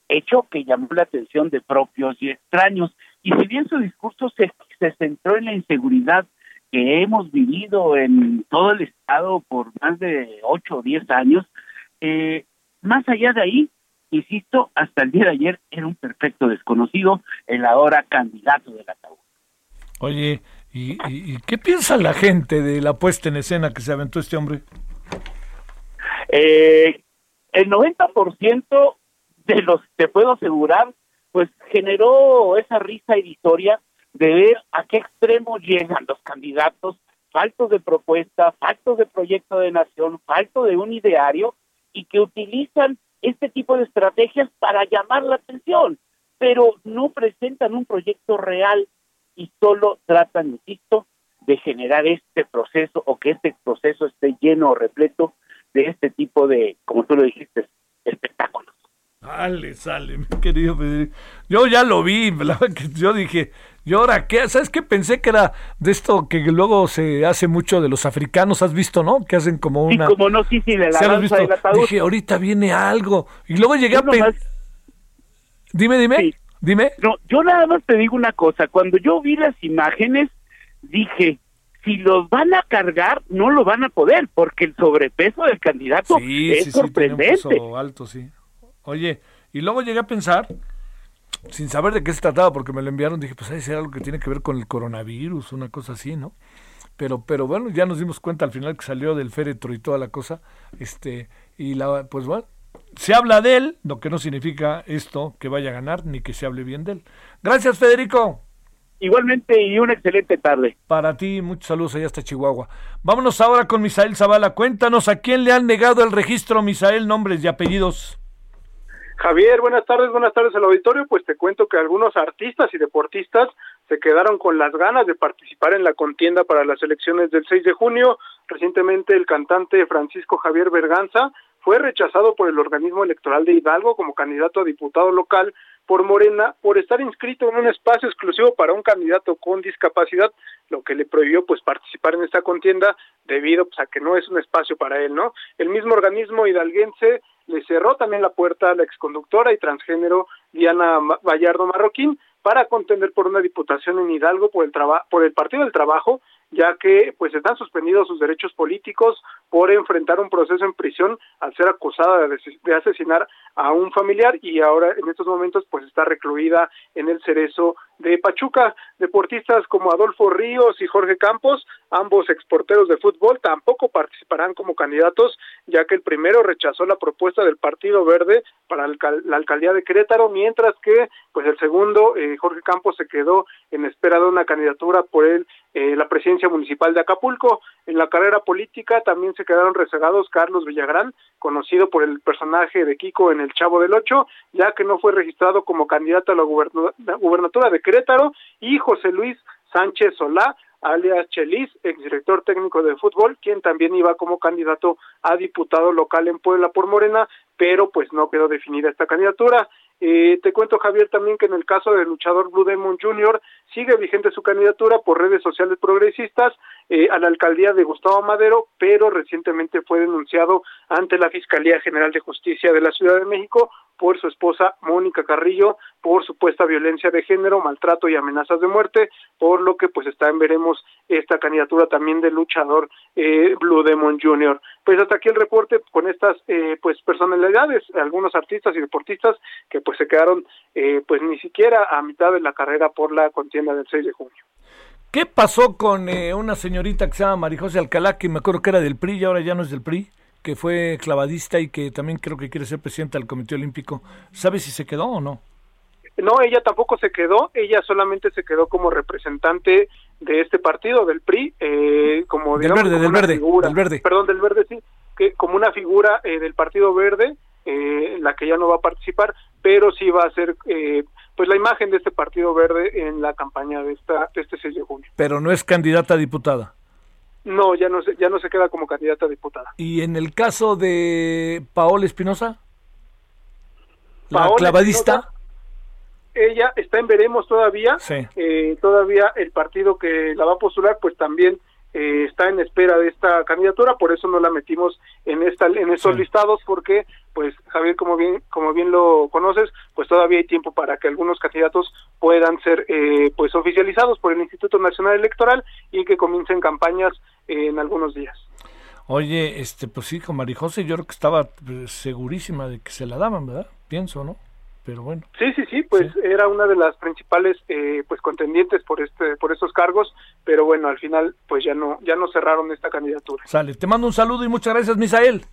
Speaker 13: hecho que llamó la atención de propios y extraños. Y si bien su discurso se, se centró en la inseguridad que hemos vivido en todo el estado por más de ocho o diez años, eh, más allá de ahí, insisto, hasta el día de ayer era un perfecto desconocido, el ahora candidato del ataúd.
Speaker 5: Oye, ¿y, y- y qué piensa la gente de la puesta en escena que se aventó este hombre?
Speaker 13: Eh, el 90% de los, te puedo asegurar, pues generó esa risa irrisoria de ver a qué extremo llegan los candidatos, faltos de propuesta, faltos de proyecto de nación, falto de un ideario y que utilizan este tipo de estrategias para llamar la atención, pero no presentan un proyecto real y solo tratan, insisto, de generar este proceso o que este proceso esté lleno o repleto de este tipo de, como tú lo dijiste, espectáculos.
Speaker 5: Sale, sale, mi querido Federico. Yo ya lo vi, que yo dije, ¿y ahora qué? ¿Sabes qué? Pensé que era de esto que luego se hace mucho de los africanos, ¿has visto, no? Que hacen como
Speaker 13: Sí,
Speaker 5: una...
Speaker 13: como no, sí, sí, de la
Speaker 5: ¿Sí visto?
Speaker 13: del ataúd.
Speaker 5: Dije, ahorita viene algo. Y luego llegué a
Speaker 13: Yo nomás-
Speaker 5: Dime, dime, dime.
Speaker 13: No, yo nada más te digo una cosa, cuando yo vi las imágenes, dije, si los van a cargar, no lo van a poder, porque el sobrepeso del candidato
Speaker 5: Sí,
Speaker 13: es
Speaker 5: sí, sí,
Speaker 13: sorprendente.
Speaker 5: peso alto, sí. Oye, y luego llegué a pensar, sin saber de qué se trataba, porque me lo enviaron, dije, pues debe ser algo que tiene que ver con el coronavirus, una cosa así, ¿no? Pero, pero bueno, ya nos dimos cuenta al final que salió del féretro y toda la cosa, este, y la, pues bueno, se habla de él, lo que no significa esto que vaya a ganar, ni que se hable bien de él. Gracias, Federico.
Speaker 13: Igualmente, y una excelente tarde.
Speaker 5: Para ti, muchos saludos allá hasta Chihuahua. Vámonos ahora con Misael Zavala. Cuéntanos a quién le han negado el registro, Misael, nombres y apellidos.
Speaker 14: Javier, buenas tardes, buenas tardes al auditorio. Pues te cuento que algunos artistas y deportistas se quedaron con las ganas de participar en la contienda para las elecciones del 6 de junio. Recientemente el cantante Francisco Javier Berganza fue rechazado por el organismo electoral de Hidalgo como candidato a diputado local por Morena por estar inscrito en un espacio exclusivo para un candidato con discapacidad, lo que le prohibió pues participar en esta contienda debido pues a que no es un espacio para él, ¿no? El mismo organismo hidalguense le cerró también la puerta a la exconductora y transgénero Diana Vallardo Marroquín para contender por una diputación en Hidalgo por el traba- por el Partido del Trabajo, ya que pues están suspendidos sus derechos políticos por enfrentar un proceso en prisión al ser acusada de, de asesinar a un familiar y ahora en estos momentos pues está recluida en el cerezo de Pachuca. Deportistas como Adolfo Ríos y Jorge Campos, ambos exporteros de fútbol, tampoco participarán como candidatos, ya que el primero rechazó la propuesta del Partido Verde para la alcaldía de Querétaro, mientras que pues el segundo, eh, Jorge Campos, se quedó en espera de una candidatura por el, eh, la presidencia municipal de Acapulco. En la carrera política también se quedaron rezagados Carlos Villagrán, conocido por el personaje de Kiko en El Chavo del Ocho, ya que no fue registrado como candidato a la gubernatura de Querétaro, y José Luis Sánchez Solá, alias Chelis, exdirector técnico de fútbol, quien también iba como candidato a diputado local en Puebla por Morena, pero pues no quedó definida esta candidatura. Eh, te cuento, Javier, también que en el caso del luchador Blue Demon Jr. sigue vigente su candidatura por redes sociales progresistas eh, a la alcaldía de Gustavo Madero, pero recientemente fue denunciado ante la Fiscalía General de Justicia de la Ciudad de México por su esposa Mónica Carrillo por supuesta violencia de género, maltrato y amenazas de muerte, por lo que pues está en veremos esta candidatura también del luchador eh, Blue Demon Jr. Pues hasta aquí el reporte con estas eh, pues personalidades, algunos artistas y deportistas que pues se quedaron eh, pues ni siquiera a mitad de la carrera por la contienda del 6 de junio.
Speaker 5: ¿Qué pasó con eh, una señorita que se llama Marijose Alcalá, que me acuerdo que era del PRI y ahora ya no es del PRI, que fue clavadista y que también creo que quiere ser presidenta del Comité Olímpico? ¿Sabes si se quedó o no?
Speaker 14: No, ella tampoco se quedó, ella solamente se quedó como representante de este partido, del PRI, eh, como
Speaker 5: Del
Speaker 14: digamos,
Speaker 5: verde,
Speaker 14: como
Speaker 5: del
Speaker 14: una
Speaker 5: verde,
Speaker 14: figura,
Speaker 5: del verde.
Speaker 14: perdón, del verde, sí, que como una figura eh, del Partido Verde, eh, en la que ya no va a participar, pero sí va a ser eh, pues la imagen de este Partido Verde en la campaña de esta de este 6 de junio.
Speaker 5: Pero no es candidata a diputada.
Speaker 14: No, ya no se, ya no se queda como candidata a diputada.
Speaker 5: ¿Y en el caso de Paola Espinosa? La
Speaker 14: Paola
Speaker 5: clavadista.
Speaker 14: Espinosa, ella está en veremos todavía.
Speaker 5: Sí.
Speaker 14: Eh, todavía el partido que la va a postular, pues también
Speaker 4: eh, está en espera de esta candidatura, por eso no la metimos en esta en estos listados porque pues Javier como bien como bien lo conoces, pues todavía hay tiempo para que algunos candidatos puedan ser eh, pues oficializados por el Instituto Nacional Electoral y que comiencen campañas eh, en algunos días.
Speaker 5: Oye, este, pues sí, con Marijose yo creo que estaba pues, segurísima de que se la daban, ¿verdad? Pienso, ¿no? Pero bueno.
Speaker 4: Sí, sí, sí, pues era una de las principales eh, pues contendientes por este por estos cargos, pero bueno, al final pues ya no ya no cerraron esta candidatura.
Speaker 5: Sale, te mando un saludo y muchas gracias, Misael.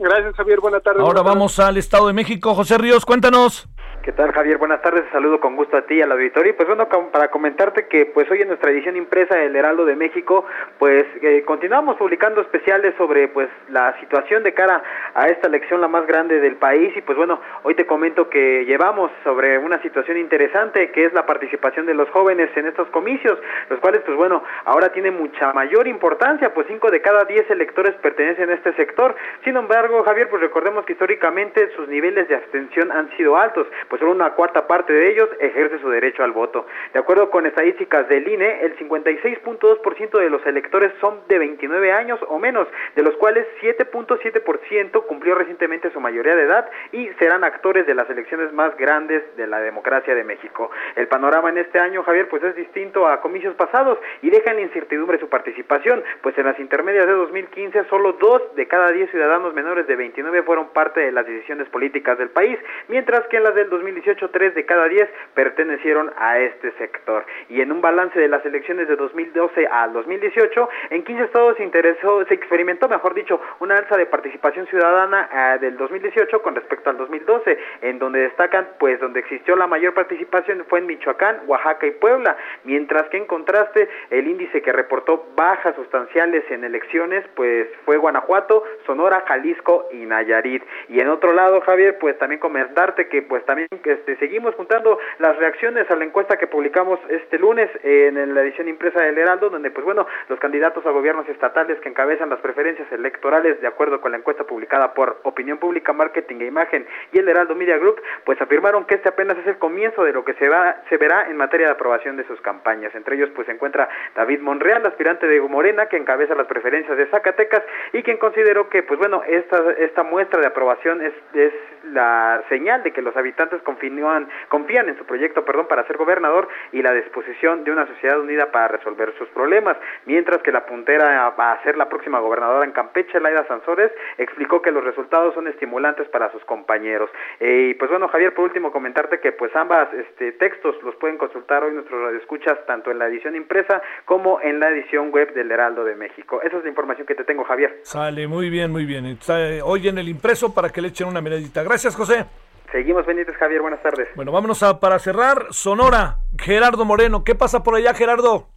Speaker 4: Gracias, Javier, buena tarde.
Speaker 5: Ahora
Speaker 4: buenas tardes.
Speaker 5: vamos al Estado de México. José Ríos, cuéntanos.
Speaker 15: ¿Qué tal, Javier? Buenas tardes, saludo con gusto a ti y al auditorio. Y pues bueno, para comentarte que pues hoy en nuestra edición impresa del Heraldo de México, pues eh, continuamos publicando especiales sobre pues la situación de cara a esta elección la más grande del país y pues bueno, hoy te comento que llevamos sobre una situación interesante que es la participación de los jóvenes en estos comicios, los cuales pues bueno, ahora tiene mucha mayor importancia, pues cinco de cada diez electores pertenecen a este sector. Sin embargo, Javier, pues recordemos que históricamente sus niveles de abstención han sido altos, pues solo una cuarta parte de ellos ejerce su derecho al voto. De acuerdo con estadísticas del INE, el 56.2% de los electores son de 29 años o menos, de los cuales 7.7% cumplió recientemente su mayoría de edad y serán actores de las elecciones más grandes de la democracia de México. El panorama en este año, Javier, pues es distinto a comicios pasados y deja en incertidumbre su participación, pues en las intermedias de 2015 solo dos de cada diez ciudadanos menores de 29 fueron parte de las decisiones políticas del país, mientras que en las del 2018 tres de cada diez pertenecieron a este sector. Y en un balance de las elecciones de 2012 al 2018, en 15 estados se interesó, se experimentó, mejor dicho, una alza de participación ciudadana eh, del 2018 con respecto al 2012, en donde destacan, pues, donde existió la mayor participación fue en Michoacán, Oaxaca y Puebla, mientras que en contraste el índice que reportó bajas sustanciales en elecciones, pues, fue Guanajuato, Sonora, Jalisco y Nayarit. Y en otro lado, Javier, pues también comentarte que, pues, también este, seguimos juntando las reacciones a la encuesta que publicamos este lunes en la edición impresa del Heraldo, donde pues bueno, los candidatos a gobiernos estatales que encabezan las preferencias electorales de acuerdo con la encuesta publicada por Opinión Pública, Marketing e Imagen y el Heraldo Media Group, pues afirmaron que este apenas es el comienzo de lo que se va se verá en materia de aprobación de sus campañas. Entre ellos pues se encuentra David Monreal, aspirante de Morena, que encabeza las preferencias de Zacatecas y quien consideró que pues bueno, esta esta muestra de aprobación es es la señal de que los habitantes confían confían en su proyecto, perdón, para ser gobernador y la disposición de una sociedad unida para resolver sus problemas, mientras que la puntera a, a ser la próxima gobernadora en Campeche, Laida Sansores, explicó que los resultados son estimulantes para sus compañeros. Eh, y pues bueno, Javier, por último comentarte que pues ambas este textos los pueden consultar hoy nuestros radioescuchas tanto en la edición impresa como en la edición web del Heraldo de México. Esa es la información que te tengo, Javier.
Speaker 5: Sale, muy bien, muy bien. Está eh, hoy en el impreso para que le echen una miradita. Gracias, José.
Speaker 15: Seguimos pendientes, Javier. Buenas tardes.
Speaker 5: Bueno, vámonos a, para cerrar. Sonora, Gerardo Moreno. ¿Qué pasa por allá, Gerardo?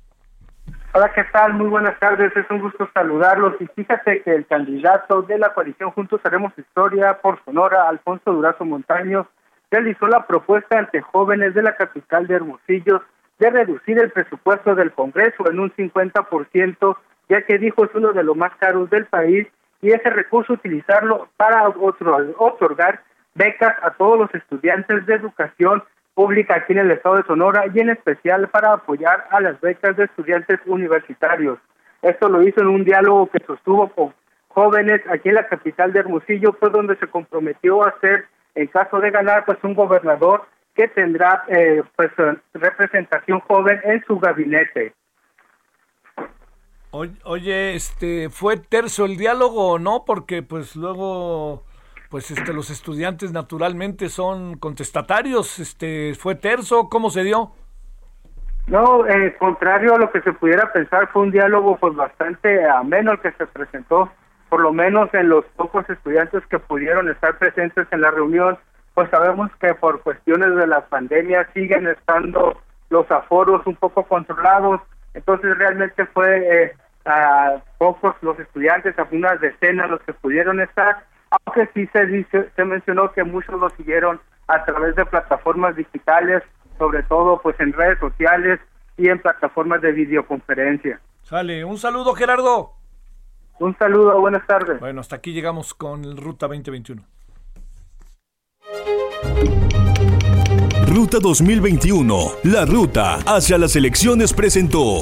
Speaker 16: Hola, ¿qué tal? Muy buenas tardes, es un gusto saludarlos. Y fíjate que el candidato de la coalición Juntos Haremos Historia por Sonora, Alfonso Durazo Montaños, realizó la propuesta ante jóvenes de la capital de Hermosillo de reducir el presupuesto del Congreso en un 50%, ya que dijo es uno de los más caros del país, y ese recurso utilizarlo para otro, otorgar becas a todos los estudiantes de educación pública aquí en el estado de Sonora y en especial para apoyar a las becas de estudiantes universitarios. Esto lo hizo en un diálogo que sostuvo con jóvenes aquí en la capital de Hermosillo, fue donde se comprometió a ser, en caso de ganar, pues un gobernador que tendrá eh, pues representación joven en su gabinete.
Speaker 5: Oye, este, ¿fue terzo el diálogo o no? Porque pues luego pues este los estudiantes naturalmente son contestatarios, este fue terzo, ¿cómo se dio?
Speaker 16: No, eh, contrario a lo que se pudiera pensar, fue un diálogo pues bastante ameno el que se presentó, por lo menos en los pocos estudiantes que pudieron estar presentes en la reunión, pues sabemos que por cuestiones de la pandemia siguen estando los aforos un poco controlados, entonces realmente fue eh, a pocos los estudiantes, a unas decenas los que pudieron estar, aunque sí se dice, se mencionó que muchos lo siguieron a través de plataformas digitales, sobre todo pues en redes sociales y en plataformas de videoconferencia.
Speaker 5: Sale, un saludo Gerardo.
Speaker 16: Un saludo, buenas tardes.
Speaker 5: Bueno, hasta aquí llegamos con el Ruta 2021.
Speaker 1: Ruta 2021, la ruta hacia las elecciones presentó.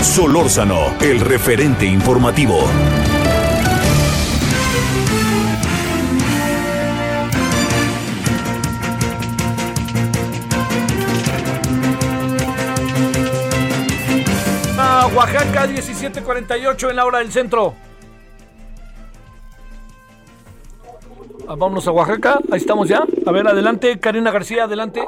Speaker 1: Solórzano, el referente informativo.
Speaker 5: Oaxaca 1748 en la hora del centro. Ah, vámonos a Oaxaca, ahí estamos ya. A ver, adelante, Karina García, adelante.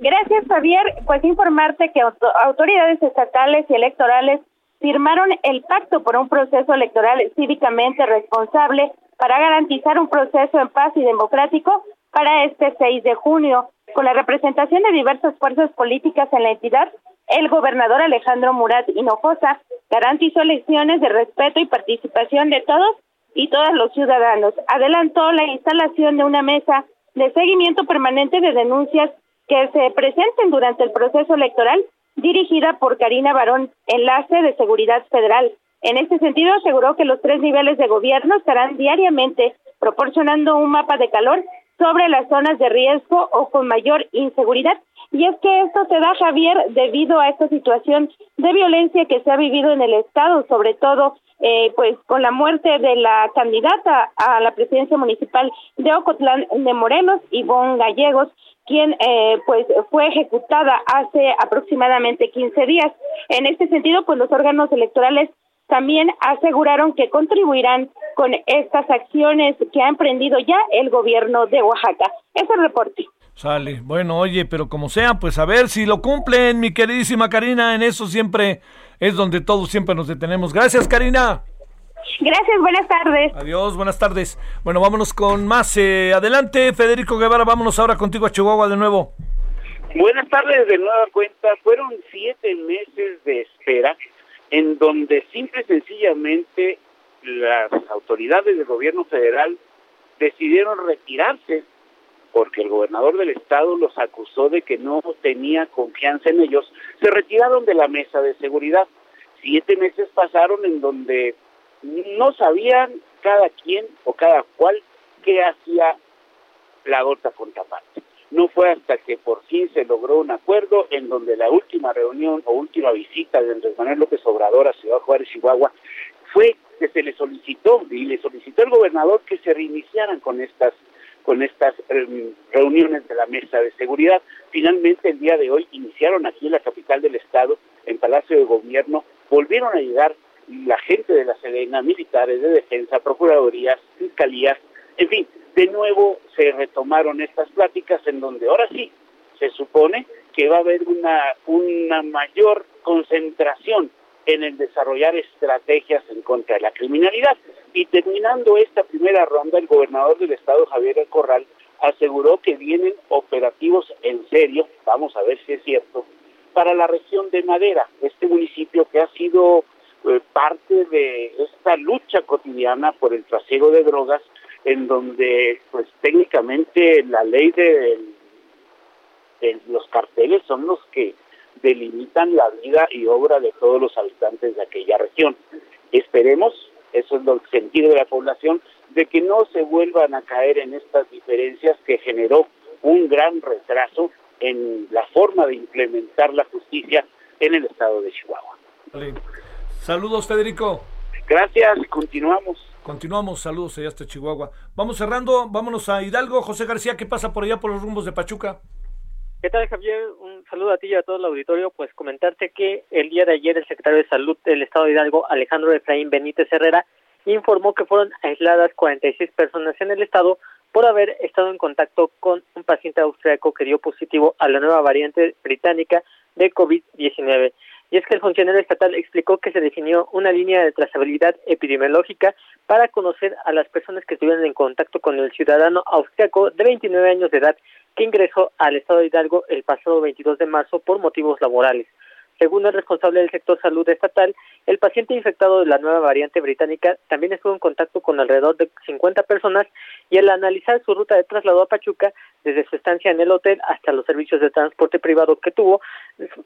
Speaker 17: Gracias, Javier. Pues informarte que auto- autoridades estatales y electorales firmaron el pacto por un proceso electoral cívicamente responsable para garantizar un proceso en paz y democrático para este 6 de junio. Con la representación de diversas fuerzas políticas en la entidad, el gobernador Alejandro Murat Hinojosa garantizó elecciones de respeto y participación de todos y todas los ciudadanos. Adelantó la instalación de una mesa de seguimiento permanente de denuncias que se presenten durante el proceso electoral dirigida por Karina Barón, enlace de Seguridad Federal. En este sentido, aseguró que los tres niveles de gobierno estarán diariamente proporcionando un mapa de calor sobre las zonas de riesgo o con mayor inseguridad. Y es que esto se da, Javier, debido a esta situación de violencia que se ha vivido en el Estado, sobre todo eh, pues con la muerte de la candidata a la presidencia municipal de Ocotlán de Morelos, Ivonne Gallegos, quien eh, pues fue ejecutada hace aproximadamente 15 días. En este sentido, pues los órganos electorales también aseguraron que contribuirán con estas acciones que ha emprendido ya el gobierno de Oaxaca. Es el reporte.
Speaker 5: Sale. Bueno, oye, pero como sea, pues a ver si lo cumplen, mi queridísima Karina. En eso siempre es donde todos siempre nos detenemos. Gracias, Karina.
Speaker 17: Gracias, buenas tardes.
Speaker 5: Adiós, buenas tardes. Bueno, vámonos con más. eh, adelante, Federico Guevara, vámonos ahora contigo a Chihuahua de nuevo.
Speaker 13: Buenas tardes de nueva cuenta. Fueron siete meses de espera en donde simple y sencillamente las autoridades del gobierno federal decidieron retirarse porque el gobernador del estado los acusó de que no tenía confianza en ellos. Se retiraron de la mesa de seguridad. Siete meses pasaron en donde no sabían cada quien o cada cual qué hacía la gota contraparte. No fue hasta que por fin se logró un acuerdo en donde la última reunión o última visita de Andrés Manuel López Obrador a Ciudad Juárez, Chihuahua, fue que se le solicitó y le solicitó el gobernador que se reiniciaran con estas con estas eh, reuniones de la mesa de seguridad. Finalmente el día de hoy iniciaron aquí en la capital del estado, en Palacio de Gobierno, volvieron a llegar la gente de la Sedena, militares de defensa, procuradurías, fiscalías, en fin, de nuevo se retomaron estas pláticas en donde ahora sí se supone que va a haber una, una mayor concentración en el desarrollar estrategias en contra de la criminalidad. Y terminando esta primera ronda, el gobernador del estado, Javier El Corral, aseguró que vienen operativos en serio, vamos a ver si es cierto, para la región de Madera, este municipio que ha sido eh, parte de esta lucha cotidiana por el trasiego de drogas, en donde pues técnicamente la ley de, de los carteles son los que delimitan la vida y obra de todos los habitantes de aquella región. Esperemos, eso es lo sentido de la población, de que no se vuelvan a caer en estas diferencias que generó un gran retraso en la forma de implementar la justicia en el estado de Chihuahua.
Speaker 5: Vale. Saludos, Federico.
Speaker 13: Gracias, continuamos.
Speaker 5: Continuamos, saludos allá hasta Chihuahua. Vamos cerrando, vámonos a Hidalgo. José García, ¿qué pasa por allá por los rumbos de Pachuca?
Speaker 18: ¿Qué tal, Javier? Un saludo a ti y a todo el auditorio. Pues comentarte que el día de ayer el secretario de Salud del Estado de Hidalgo, Alejandro Efraín Benítez Herrera, informó que fueron aisladas 46 personas en el estado por haber estado en contacto con un paciente austriaco que dio positivo a la nueva variante británica de COVID-19. Y es que el funcionario estatal explicó que se definió una línea de trazabilidad epidemiológica para conocer a las personas que estuvieron en contacto con el ciudadano austriaco de 29 años de edad que ingresó al estado de Hidalgo el pasado 22 de marzo por motivos laborales. Según el responsable del sector salud estatal, el paciente infectado de la nueva variante británica también estuvo en contacto con alrededor de 50 personas y al analizar su ruta de traslado a Pachuca, desde su estancia en el hotel hasta los servicios de transporte privado que tuvo,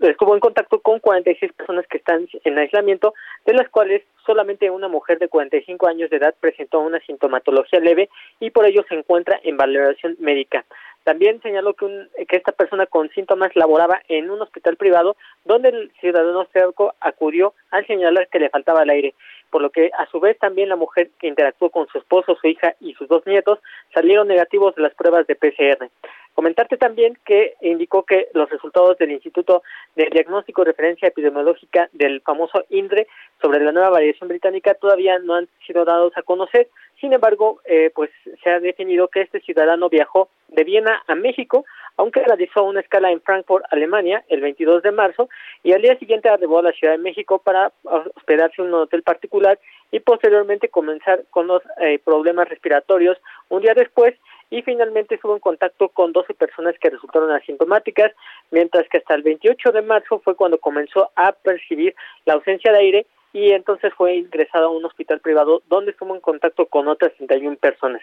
Speaker 18: estuvo en contacto con 46 personas que están en aislamiento, de las cuales solamente una mujer de 45 años de edad presentó una sintomatología leve y por ello se encuentra en valoración médica. También señaló que, un- que esta persona con síntomas laboraba en un hospital privado donde el ciudadano austriaco acudió al señalar que le faltaba el aire, por lo que a su vez también la mujer que interactuó con su esposo, su hija y sus dos nietos salieron negativos de las pruebas de PCR. Comentarte también que indicó que los resultados del Instituto de Diagnóstico y Referencia Epidemiológica del famoso INDRE sobre la nueva variación británica todavía no han sido dados a conocer. Sin embargo, eh, pues se ha definido que este ciudadano viajó de Viena a México, aunque realizó una escala en Frankfurt, Alemania, el 22 de marzo, y al día siguiente arribó a la Ciudad de México para hospedarse en un hotel particular y posteriormente comenzar con los eh, problemas respiratorios un día después y finalmente estuvo en contacto con 12 personas que resultaron asintomáticas, mientras que hasta el 28 de marzo fue cuando comenzó a percibir la ausencia de aire y entonces fue ingresado a un hospital privado donde estuvo en contacto con otras 31 personas.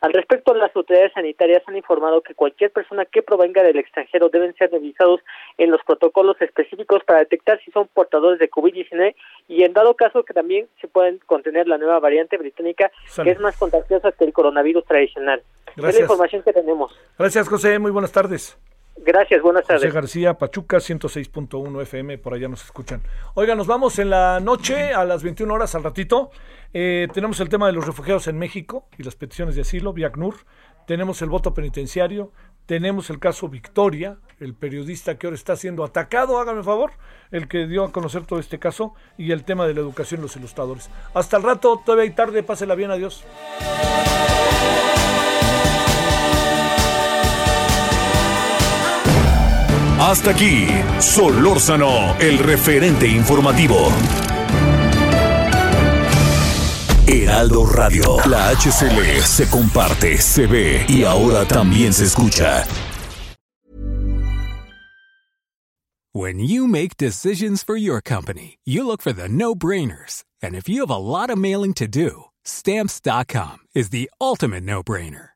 Speaker 18: Al respecto, las autoridades sanitarias han informado que cualquier persona que provenga del extranjero deben ser revisados en los protocolos específicos para detectar si son portadores de COVID-19 y en dado caso que también se pueden contener la nueva variante británica que es más contagiosa que el coronavirus tradicional. Es
Speaker 5: Gracias.
Speaker 18: la información que tenemos.
Speaker 5: Gracias, José. Muy buenas tardes.
Speaker 18: Gracias, buenas
Speaker 5: José
Speaker 18: tardes.
Speaker 5: García, Pachuca, 106.1 FM, por allá nos escuchan. Oiga, nos vamos en la noche a las 21 horas al ratito. Eh, tenemos el tema de los refugiados en México y las peticiones de asilo, vía ACNUR. Tenemos el voto penitenciario. Tenemos el caso Victoria, el periodista que ahora está siendo atacado, hágame favor, el que dio a conocer todo este caso, y el tema de la educación y los ilustradores. Hasta el rato, todavía hay tarde, pásela bien, adiós.
Speaker 1: Hasta aquí, Solórzano, el referente informativo. Heraldo Radio, la HCL se comparte, se ve y ahora también se escucha.
Speaker 19: When you make decisions for your company, you look for the no brainers. And if you have a lot of mailing to do, stamps.com is the ultimate no brainer.